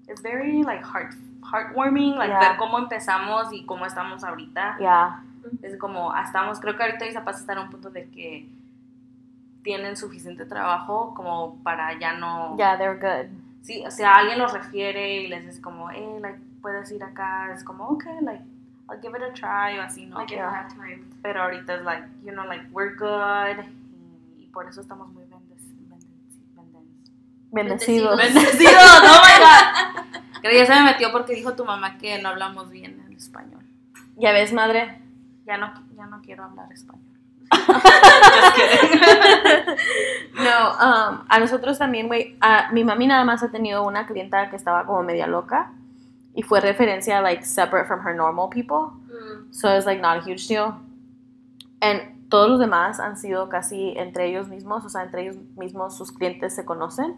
it's very, like, heart, heartwarming, like, Yeah. ver cómo empezamos y cómo estamos ahorita. Yeah. Es como, ah, estamos, creo que ahorita mis papás están a un punto de que tienen suficiente trabajo como para ya no... Yeah, they're good. Sí, o sea, alguien los refiere y les dice como, eh, like, puedes ir acá. Es como, ok, like, I'll give it a try o así, ¿no? Like, have time. Pero ahorita es like, you know, like, we're good. Y, y por eso estamos muy bendecidos. Bendecidos. Bendecidos. Bendecidos, oh my god. Creo que ya se me metió porque dijo tu mamá que no hablamos bien en español. Ya ves, madre. Ya no, ya no quiero hablar español. No, um, a nosotros también, güey. Mi mami nada más ha tenido una clienta que estaba como media loca. Y fue referencia, like, separate from her normal people. Mm. So it's like not a huge deal. And todos los demás han sido casi entre ellos mismos, o sea, entre ellos mismos sus clientes se conocen,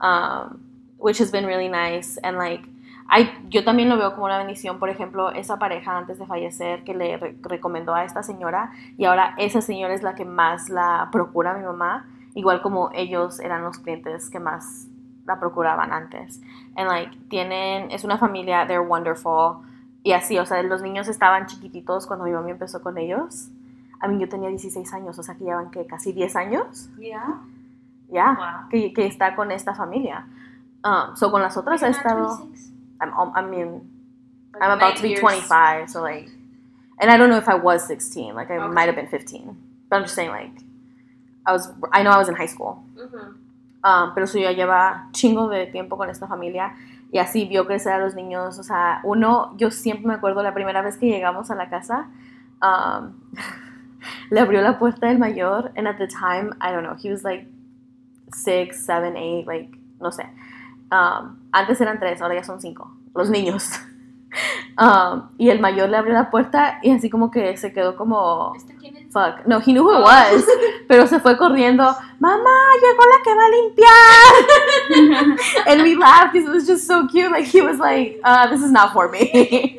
um, which has been really nice. And like, I, yo también lo veo como una bendición, por ejemplo, esa pareja antes de fallecer que le re- recomendó a esta señora y ahora esa señora es la que más la procura a mi mamá, igual como ellos eran los clientes que más la procuraban antes. And like, tienen, es una familia, they're wonderful. Y así, o sea, los niños estaban chiquititos cuando mi mamá empezó con ellos. A mí yo tenía 16 años, o sea que llevan que casi 10 años, Yeah. ya, Wow. que, que está con esta familia. Um, so con las otras ha estado, 26? I'm, I mean, Like I'm about to be years. 25, so like, and I don't know if I was 16, like I Okay. might have been 15, but I'm just saying like, I was, I know I was in high school, Ujú. Um, pero eso ya lleva chingo de tiempo con esta familia y así vio crecer a los niños. O sea, uno, yo siempre me acuerdo la primera vez que llegamos a la casa, um, le abrió la puerta el mayor, and at the time, I don't know, he was like six, seven, eight, like, no sé. Um, antes eran tres, ahora ya son cinco, los niños. Um, y el mayor le abrió la puerta y así como que se quedó como ¿Este quién es? fuck. No, he knew who it Oh. was. Pero se fue corriendo. Mamá, llegó la que va a limpiar. and we laughed because it was just so cute. Like he was like, uh, this is not for me.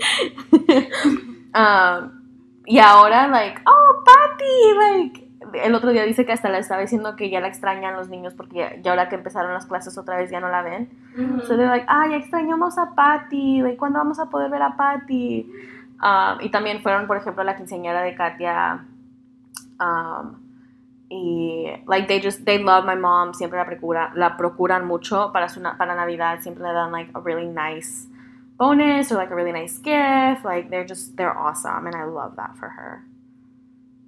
um, y ahora, like, oh, Patty, like. El otro día dice que hasta le estaba diciendo que ya la extrañan los niños porque ya, ya ahora que empezaron las clases otra vez ya no la ven. Ujú. So they're like, ah, ya extrañamos a Patty, like, ¿cuándo vamos a poder ver a Patty? Um, y también fueron, por ejemplo, a la quinceañera de Katia. Um, y, like, they just, they love my mom, siempre la, procura, la procuran mucho para, su, para Navidad, siempre le dan, like, a really nice bonus or, like, a really nice gift. Like, they're just, they're awesome, and I love that for her.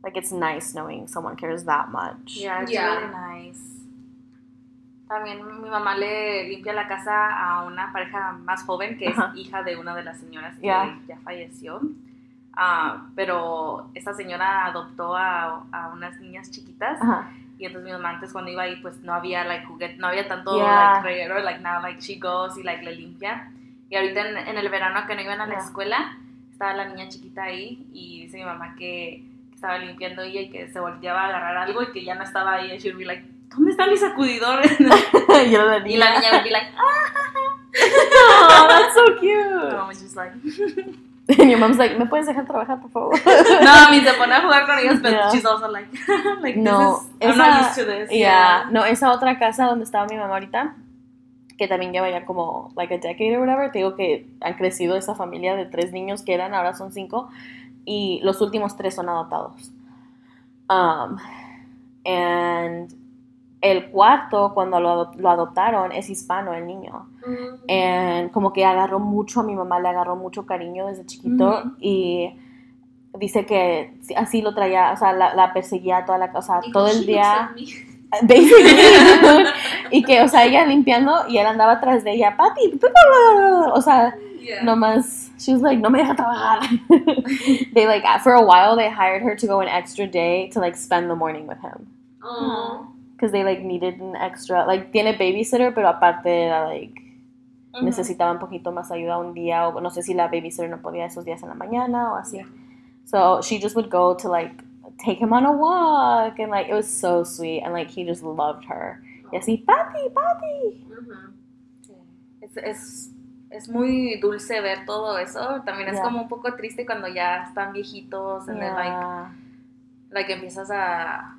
Like, it's nice knowing someone cares that much. Yeah, it's Yeah. really nice. También mi mamá le limpia la casa a una pareja más joven que es hija de una de las señoras que Yeah. ya falleció. Ah, pero esta señora adoptó a, a unas niñas chiquitas Ajá. y entonces mi mamá antes cuando iba ahí pues no había like juguete, no había tanto Yeah. like reguero, like now like she goes y like le limpia. Y ahorita en, en el verano que no iban a la Yeah. escuela estaba la niña chiquita ahí y dice mi mamá que estaba limpiando ella y que se volteaba a agarrar algo y que ya no estaba ahí y she would be like ¿dónde están mis sacudidores? Yo la y la niña would be like Oh, that's so cute. mom was just like And your mom's like, ¿me puedes dejar trabajar, por favor? no, ni se pone a jugar con ellos, pero Yeah. she's also like, like No, this is, I'm not used to this. Yeah, no, esa otra casa donde estaba mi mamá ahorita, que también lleva ya como like a decade or whatever, te digo que han crecido esa familia de tres niños que eran, ahora son cinco, y los últimos tres son adoptados. Um, and el cuarto, cuando lo, ado- lo adoptaron, es hispano el niño. And como que agarró mucho a mi mamá, le agarró mucho cariño desde chiquito y dice que sí, así lo traía, o sea, la, la perseguía toda la, Dijo, todo "She el día, like me". basically, y que, o sea, ella limpiando y él andaba atrás de ella, papi, o sea, Yeah. nomás, she was like, no me deja trabajar. they like, for a while, they hired her to go an extra day to like spend the morning with him. Oh. Because they like needed an extra, like, tiene babysitter, pero aparte era like, Ujú. necesitaba un poquito más ayuda un día o no sé si la babysitter no podía esos días en la mañana o así. So she just would go to like take him on a walk and like it was so sweet and like he just loved her. Y así, papi, papi. Ujú. Sí. Es, es, es muy dulce ver todo eso. También es Yeah. como un poco triste cuando ya están viejitos and then, like, Yeah. like empiezas a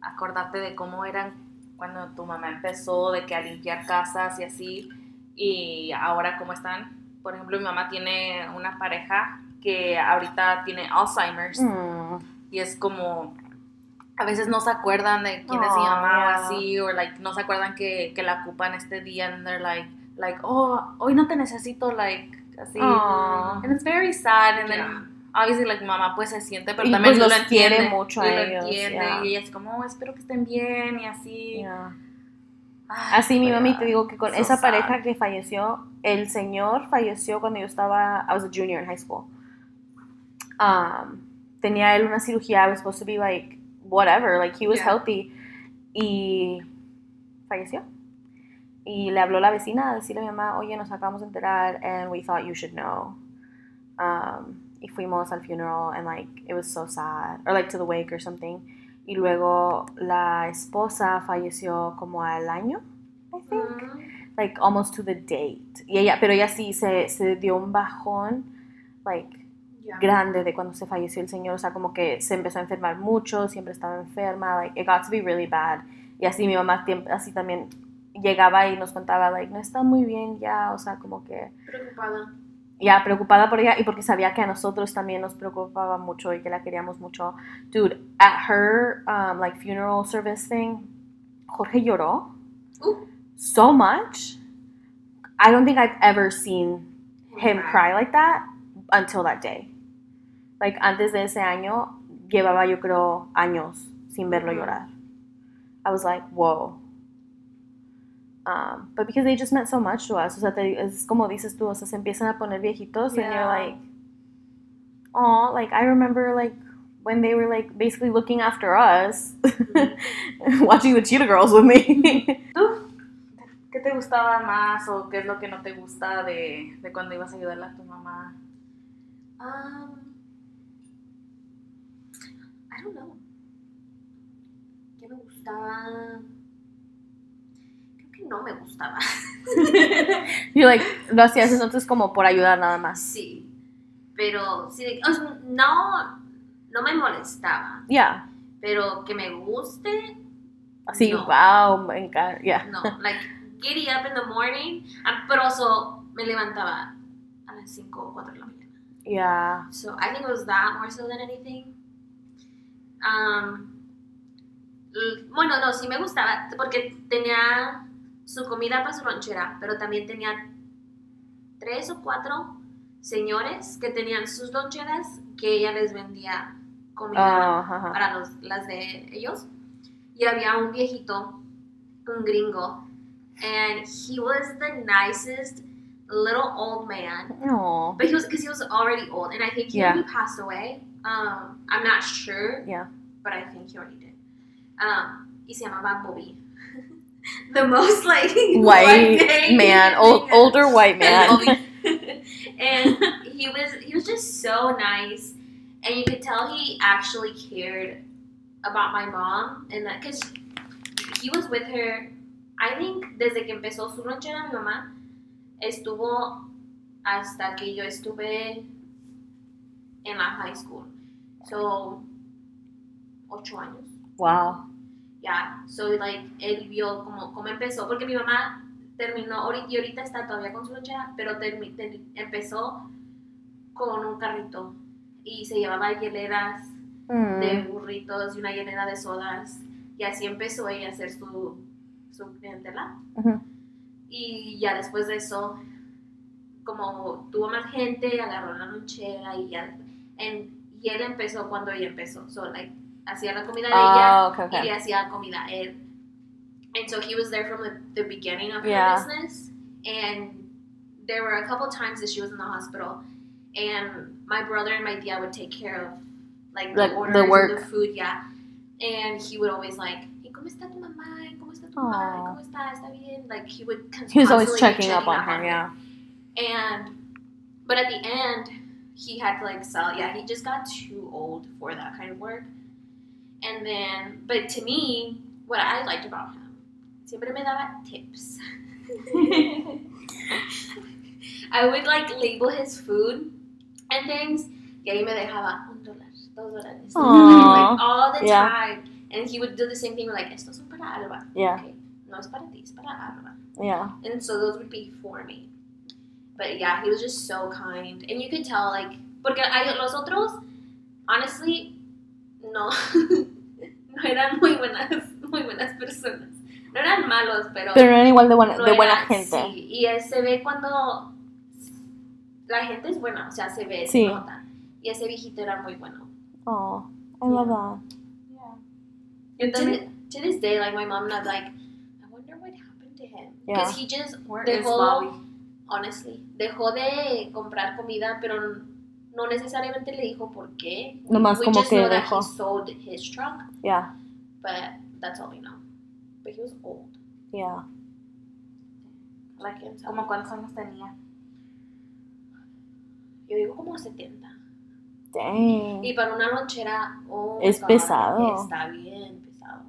acordarte de cómo eran cuando tu mamá empezó, de que a limpiar casas y así, y ahora cómo están. Por ejemplo, mi mamá tiene una pareja que ahorita tiene Alzheimer's Mm. y es como a veces no se acuerdan de quién es mi Oh, mamá yeah. o así, o like no se acuerdan que, que la ocupan este día and they're like, like, oh, hoy no te necesito, like, así. Aw. And it's very sad, and Yeah. then obviously like mamá pues se siente, pero Y, también pues, lo los quiere entiende, mucho a y lo ellos, entiende, yeah. y ella es como, oh, espero que estén bien y así. Yeah. Ay, Así mi but mami te digo que con so esa sad. pareja que falleció, el señor falleció cuando yo estaba, I was a junior in high school. Um, tenía él una cirugía, I was supposed to be like whatever, like he was healthy y falleció. Y le habló la vecina a decirle a mi mamá, oye, nos acabamos de enterar and we thought you should know. Um, y fuimos al funeral and like it was so sad or like to the wake or something y luego la esposa falleció como al año I think Mm. like almost to the date y ella pero ella sí se, se dio un bajón like Yeah. grande de cuando se falleció el señor, o sea, como que se empezó a enfermar mucho, siempre estaba enferma, like, it got to be really bad. Y así mi mamá así también llegaba y nos contaba, like, no está muy bien ya, o sea, como que Preocupada. ya preocupada por ella y porque sabía que a nosotros también nos preocupaba mucho y que la queríamos mucho. Dude, at her, um, like, funeral service thing, Jorge lloró Uh. so much. I don't think I've ever seen him cry like that until that day. Like antes de ese año llevaba yo creo años sin verlo llorar. I was like, whoa. Um, but because they just meant so much to us, o sea, te- es como dices tú, o sea, se empiezan a poner viejitos and you're like, oh, like I remember like when they were like basically looking after us, watching the Cheetah Girls with me. ¿Tú? ¿Qué te gustaba más o qué es lo que no te gusta de, de cuando ibas a ayudarle a tu mamá? Um, I don't know. ¿Qué me gustaba? Que no me gustaba. you're like, lo hacías entonces como por ayudar nada más. sí. Pero sí, o sea, no, no me molestaba. Yeah. Pero que me guste, Así, No. wow, me encanta. Yeah. no. Like, giddy up in the morning. ah, Pero so, me levantaba a las 5 o 4 de la mañana. Yeah. So I think it was that more so than anything. Um, bueno, no, sí me gustaba porque tenía su comida para su lonchera, pero también tenía tres o cuatro señores que tenían sus loncheras que ella les vendía comida Oh, ajá. para los, las de ellos. Y había un viejito, un gringo, and he was the nicest little old man. But he was because he was already old, and I think he Yeah. already passed away. Um, I'm not sure. Yeah. But I think he already did. Um, y se llamaba Bobby. the most like White guy man, old, older white man. and he was he was just so nice, and you could tell he actually cared about my mom, and that because he was with her. I think desde que empezó su lonchera mi mamá estuvo hasta que yo estuve en la high school. So ocho años. Wow. Ya, so like él vio cómo, cómo empezó, porque mi mamá terminó ahorita, y ahorita está todavía con su lonchera, pero termi- ter- empezó con un carrito y se llevaba hieleras Mm. de burritos y una hielera de sodas y así empezó ella a hacer su, su clientela. Ujú. Y ya después de eso, como tuvo más gente, agarró la lonchera y ya, en- y él empezó cuando ella empezó, so like hacía la comida de ah, ella Oh, okay, y le hacía comida a él. And so he was there from the, the beginning of Yeah. her business. And there were a couple times that she was in the hospital, and my brother and my tia would take care of like the the orders and work. the food, yeah. And he would always like, "¿Y cómo está tu mamá? ¿Cómo está tu mamá? ¿Cómo está? ¿Está bien?" Like he would. He was always be checking up on her, yeah. And but at the end, he had to like sell. Yeah, he just got too old for that kind of work. And then, but to me, what I liked about him, siempre me daba tips. I would like label his food and things. Y ahí me dejaba un dólar, dos dólares. Like all the Yeah. time. And he would do the same thing like, estos son para Alba. Yeah. Okay. No es para ti, es para Alba. Yeah. And so those would be for me. But yeah, he was just so kind. And you could tell, like, porque hay, los otros, honestly, no eran muy buenas, muy buenas personas. No eran malos, pero, Pero eran igual de buena, no de buena eran- gente. Sí, y se ve cuando la gente es buena, o sea, se ve, Sí. se nota. Y ese viejito era muy bueno. Oh, I love that. Yo To, también. thi- to this day, like, my mom not like, I wonder what happened to him. Yeah. Because he just Where dejó, is Bobby? honestly, dejó de comprar comida, pero no necesariamente le dijo por qué. Nomás we como just que know that dejó. he sold his truck, Yeah. but that's all we know. But he was old. Yeah. Like him. ¿Cómo cuántos años tenía? Yo digo como 70. Dang. Y para una lonchera, oh my Es God, pesado. Está bien pesado.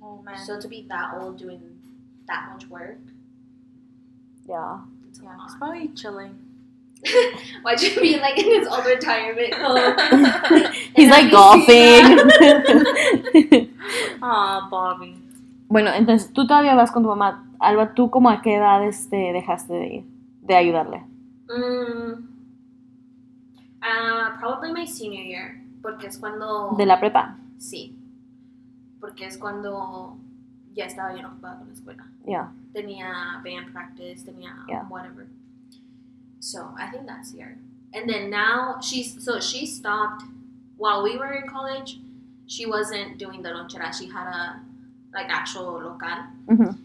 Oh, man. So to be that old doing that much work, Yeah. it's a Yeah, lot. it's probably chilling. Why'd you be like in his old retirement home? He's like golfing. Ah, Bobby. bueno, entonces tú todavía vas con tu mamá. Alba, ¿tú como a qué edad este, dejaste de ir? De ayudarle. Mm, ah, probably my senior year, porque es cuando... De la prepa. Sí, porque es cuando ya estaba bien ocupada con la escuela. Yeah. Tenía band practice, tenía Yeah. whatever. So I think that's here. And then now she's so she stopped while we were in college. She wasn't doing the lonchera. She had a like actual local. Ujú.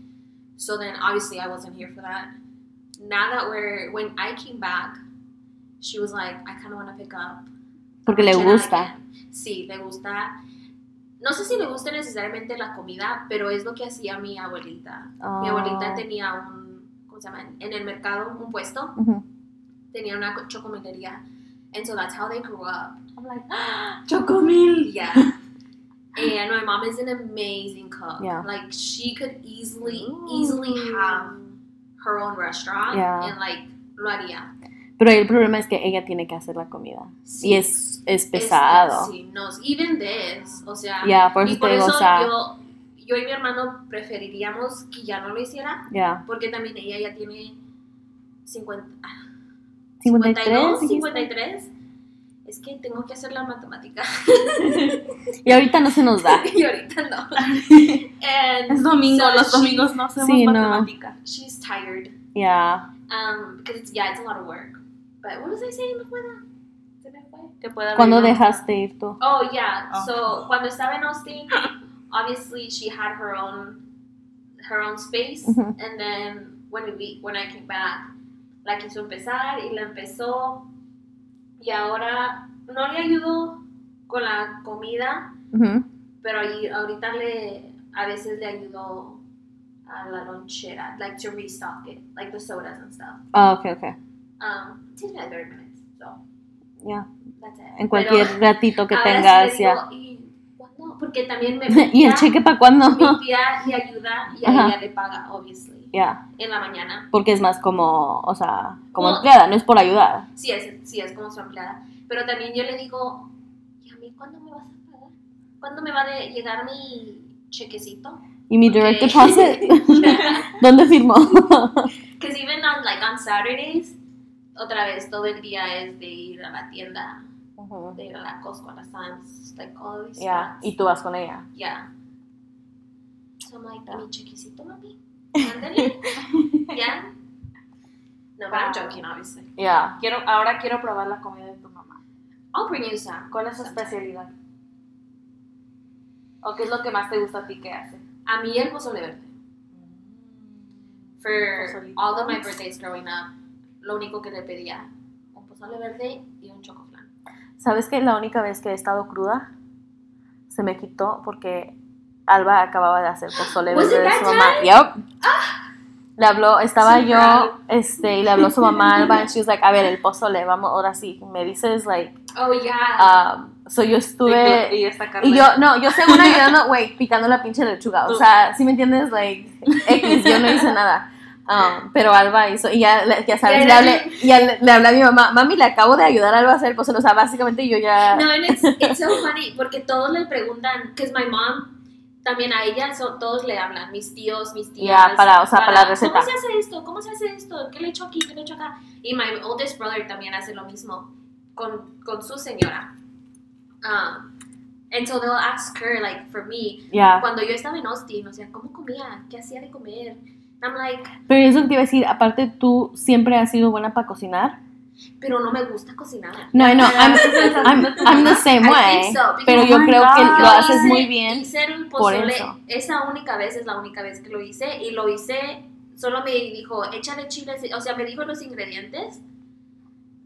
So then obviously I wasn't here for that. Now that we're when I came back, she was like, I kind of want to pick up. Porque le gusta. Sí, le gusta. No sé si le gusta necesariamente la comida, pero es lo que hacía mi abuelita. Mi ah. abuelita Oh. tenía un, ¿cómo se llama? En el mercado, un puesto, Ujú. Tenía una co- chocomelería. And so that's how they grew up. I'm like, ah, Chocomil. Yeah. and my mom is an amazing cook. Yeah. Like she could easily, easily have her own restaurant Yeah. and like lo haría. Pero el problema es que ella tiene que hacer la comida. Sí. Y es, es Es- pesado. sí, no, even this, o sea, Ya, por y por eso sea, yo, yo y mi hermano preferiríamos que ya no lo hiciera, ya. porque también ella ya tiene 50, ah, 53, 52, dijiste? 53. Es que tengo que hacer la matemática Y ahorita no se nos da. y ahorita no. And Es domingo, so los she- domingos no hacemos Sí, no. matemática. she's tired. Ya. Um, because it's, yeah, it's a lot of work. But what was I saying? Abrir ¿Cuándo una- dejaste ir tú? Oh yeah. Oh. So cuando estaba en Austin, obviously she had her own her own space, Ujú. and then when we when I came back, la quiso empezar y la empezó y ahora no le ayudo con la comida, Ujú. pero ahí- ahorita le a veces le ayudo a la lonchera, like to restock it, like the sodas and stuff. Ah, ok, ok. Um, it takes me like 30 minutes, so that's it. En Pero cualquier ratito que tengas, ya. Porque también me ¿Y el cheque para cuándo? mi tía le ayuda y a ella le paga, obviously, Ya. en la mañana. Porque es más como, o sea, como No. empleada, no es por ayudar. Sí es, sí es como su empleada. Pero también yo le digo, ¿y a mí cuándo me vas a pagar? ¿Cuándo me va a llegar mi chequecito? ¿Y mi direct Ok. deposit? ¿Dónde firmó? Because even on, like, on Saturdays, otra vez todo el día es de ir a la tienda, de ir a la Costco, a la Sam's, like all these spots. y tú vas con ella. Yeah. So I'm like, mi chequecito, mami. Yeah. No, but I'm joking, obviously. Ya. Quiero, ahora quiero probar la comida de tu mamá. I'll bring you some. ¿Cuál es su especialidad? ¿O qué es lo que más te gusta a ti que hace? A mí el pozole verde. For Pozolito. all of my birthdays growing up, lo único que le pedía, un pozole verde y un chocoflan. ¿Sabes que la única vez que he estado cruda se me quitó porque Alba acababa de hacer pozole it de su mamá? Yup. Le habló, estaba yo, este, y le habló su mamá Alba, and she was like, a ver, el pozole, vamos, ahora sí, me dices, like, Oh, yeah. um, so yo estuve, Y y yo, no, yo según ayudando, güey, picando la pinche lechuga, o sea, si me entiendes, like, X, yo no hice nada. Um, pero Alba hizo, y ya, ya sabes, le hablé, ya le, le hablé a mi mamá, mami, le acabo de ayudar a Alba a hacer pozole, o sea, básicamente yo ya, no, and it's, it's so funny porque todos le preguntan, because my mom, también a ella, so, todos le hablan, mis tíos, mis tías. Ya, para- o sea, para la receta. ¿Cómo se hace esto? ¿Cómo se hace esto? ¿Qué le echo aquí? ¿Qué le echo acá? Y my oldest brother también hace lo mismo con, con su señora. Um, and so they'll ask her, like, for me, ya. cuando yo estaba en Austin, o sea, ¿cómo comía? ¿Qué hacía de comer? I'm like, Pero eso te iba a decir, aparte tú siempre has sido buena para cocinar. Pero no me gusta cocinar. No, no, I'm, I'm, I'm the same I way. think so, Pero yo creo que God. lo Yo haces hice- muy bien. Hice el por eso. esa única vez es la única vez que lo hice y lo hice, solo me dijo, échale chiles, o sea, me dijo los ingredientes,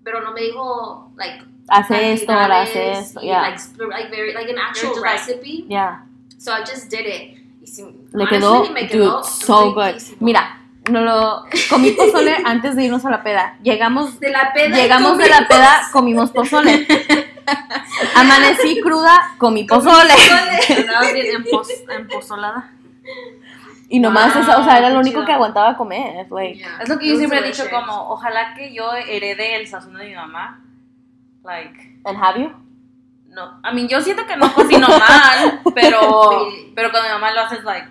pero no me dijo, like, Hace esto, ahora hace esto, y, ya. like, sp- like, very, like an actual recipe. Ya. So I just did it. Y sí, Le honestly, quedó, me quedó dude, so good. Mira, no lo comí pozole antes de irnos a la peda. Llegamos, de la peda. llegamos de la comimos. peda, comimos pozole. Amanecí cruda con mi pozole. Empozolada. Y nomás, Wow, esa, o sea, era lo único chido. que aguantaba comer. Like, Yeah. Es lo que yo siempre he dicho, como, ojalá que yo herede el sazón de mi mamá. Like, and have you? no. I mean, yo siento que no cocino mal, pero, pero cuando mi mamá lo hace es like,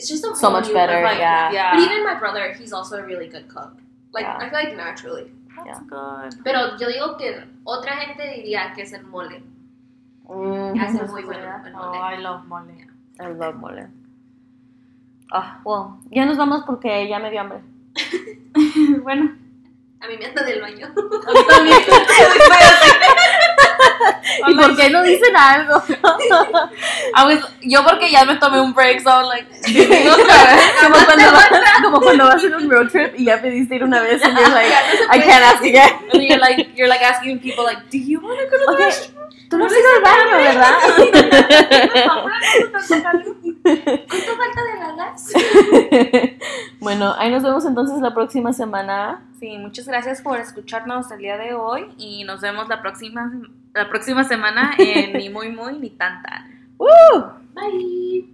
It's just a So much new better, like, yeah. yeah. But even my brother, he's also a really good cook. Like Yeah. I feel like naturally. That's good. Pero yo digo que otra gente diría que es el mole. Mm, Hace muy bueno el Oh, mole. I love mole. I love mole. Ah, well, ya nos vamos porque ya me dio hambre. bueno. A mí me anda del baño. ¿Y por qué no dicen algo? I was- yo porque ya me tomé un break, so like, otra vez. como, cuando va- como cuando vas en un road trip y ya pediste ir una vez and you're like, I can't ask again. And you're like, you're like asking people like, do you want to go to the Okay, tú no has ido al baño, ¿verdad? ¿Cuánto falta de la gas? bueno, ahí nos vemos entonces la próxima semana. Sí, muchas gracias por escucharnos el día de hoy y nos vemos la próxima la próxima semana en ni muy muy ni tan tan. Bye.